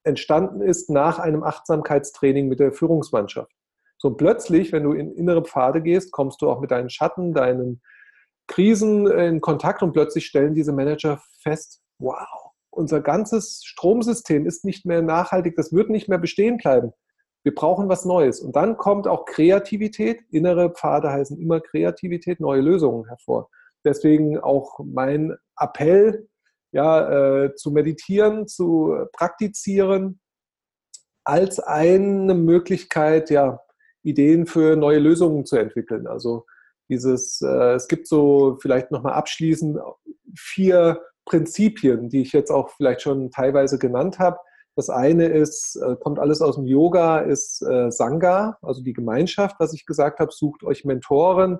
entstanden ist nach einem Achtsamkeitstraining mit der Führungsmannschaft. So und plötzlich, wenn du in innere Pfade gehst, kommst du auch mit deinen Schatten, deinen Krisen in Kontakt und plötzlich stellen diese Manager fest, wow, unser ganzes Stromsystem ist nicht mehr nachhaltig, das wird nicht mehr bestehen bleiben. Wir brauchen was Neues. Und dann kommt auch Kreativität. Innere Pfade heißen immer Kreativität, neue Lösungen hervor. Deswegen auch mein Appell, ja, äh, zu meditieren, zu praktizieren, als eine Möglichkeit, ja, Ideen für neue Lösungen zu entwickeln. Also dieses, äh, es gibt so vielleicht nochmal abschließend vier Prinzipien, die ich jetzt auch vielleicht schon teilweise genannt habe, das eine ist, äh, kommt alles aus dem Yoga, ist äh, Sangha, also die Gemeinschaft, was ich gesagt habe. Sucht euch Mentoren,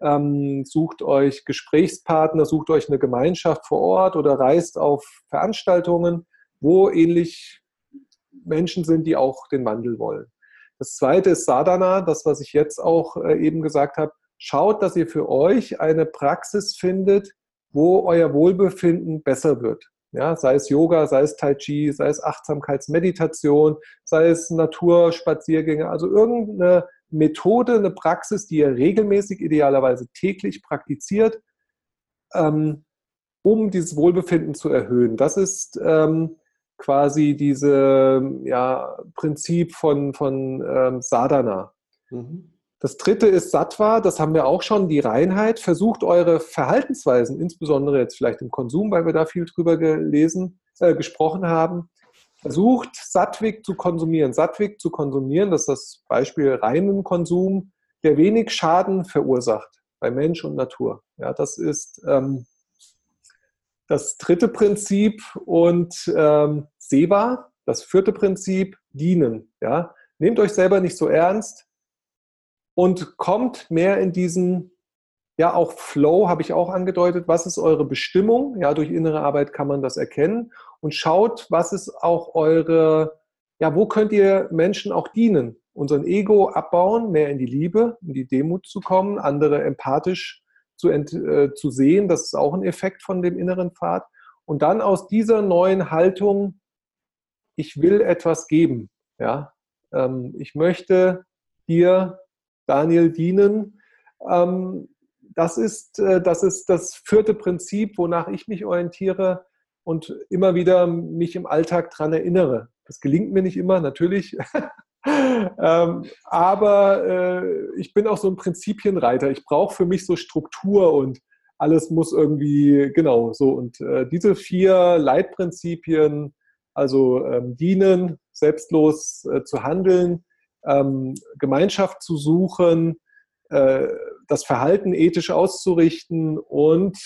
ähm, sucht euch Gesprächspartner, sucht euch eine Gemeinschaft vor Ort oder reist auf Veranstaltungen, wo ähnlich Menschen sind, die auch den Wandel wollen. Das zweite ist Sadhana, das, was ich jetzt auch äh, eben gesagt habe. Schaut, dass ihr für euch eine Praxis findet, wo euer Wohlbefinden besser wird. Ja, sei es Yoga, sei es Tai Chi, sei es Achtsamkeitsmeditation, sei es Naturspaziergänge, also irgendeine Methode, eine Praxis, die ihr regelmäßig, idealerweise täglich praktiziert, ähm, um dieses Wohlbefinden zu erhöhen. Das ist ähm, quasi dieses ja, Prinzip von, von ähm, Sadhana. Mhm. Das dritte ist Sattva, das haben wir auch schon, die Reinheit. Versucht eure Verhaltensweisen, insbesondere jetzt vielleicht im Konsum, weil wir da viel drüber gelesen, äh, gesprochen haben, versucht Sattwig zu konsumieren. Sattwig zu konsumieren, das ist das Beispiel reinen Konsum, der wenig Schaden verursacht bei Mensch und Natur. Ja, das ist ähm, das dritte Prinzip und ähm, Seva, das vierte Prinzip, dienen. Ja, nehmt euch selber nicht so ernst und kommt mehr in diesen, ja, auch Flow habe ich auch angedeutet. Was ist eure Bestimmung? Ja, durch innere Arbeit kann man das erkennen und schaut, was ist auch eure, ja, wo könnt ihr Menschen auch dienen? Unseren Ego abbauen, mehr in die Liebe, in die Demut zu kommen, andere empathisch zu, äh, zu sehen. Das ist auch ein Effekt von dem inneren Pfad. Und dann aus dieser neuen Haltung, ich will etwas geben. Ja, ähm, ich möchte dir Daniel dienen. Ähm, das, ist, äh, das ist das vierte Prinzip, wonach ich mich orientiere und immer wieder mich im Alltag daran erinnere. Das gelingt mir nicht immer, natürlich. ähm, aber äh, ich bin auch so ein Prinzipienreiter. Ich brauche für mich so Struktur und alles muss irgendwie, genau, so. Und äh, diese vier Leitprinzipien, also ähm, dienen, selbstlos äh, zu handeln, ähm, Gemeinschaft zu suchen, äh, das Verhalten ethisch auszurichten und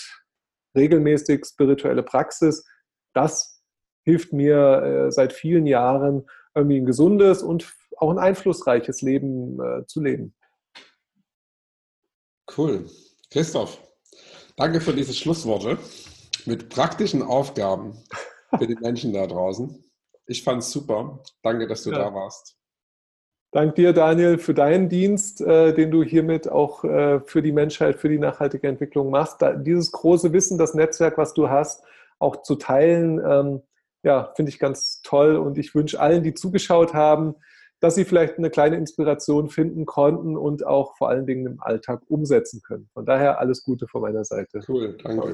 regelmäßig spirituelle Praxis. Das hilft mir äh, seit vielen Jahren, irgendwie ein gesundes und auch ein einflussreiches Leben äh, zu leben. Cool. Christoph, danke für diese Schlussworte mit praktischen Aufgaben für die Menschen da draußen. Ich fand es super. Danke, dass du ja. da warst. Dank dir, Daniel, für deinen Dienst, äh, den du hiermit auch äh, für die Menschheit, für die nachhaltige Entwicklung machst. Da, dieses große Wissen, das Netzwerk, was du hast, auch zu teilen. Ähm, ja, finde ich ganz toll und ich wünsche allen, die zugeschaut haben, dass sie vielleicht eine kleine Inspiration finden konnten und auch vor allen Dingen im Alltag umsetzen können. Von daher alles Gute von meiner Seite. Cool, danke.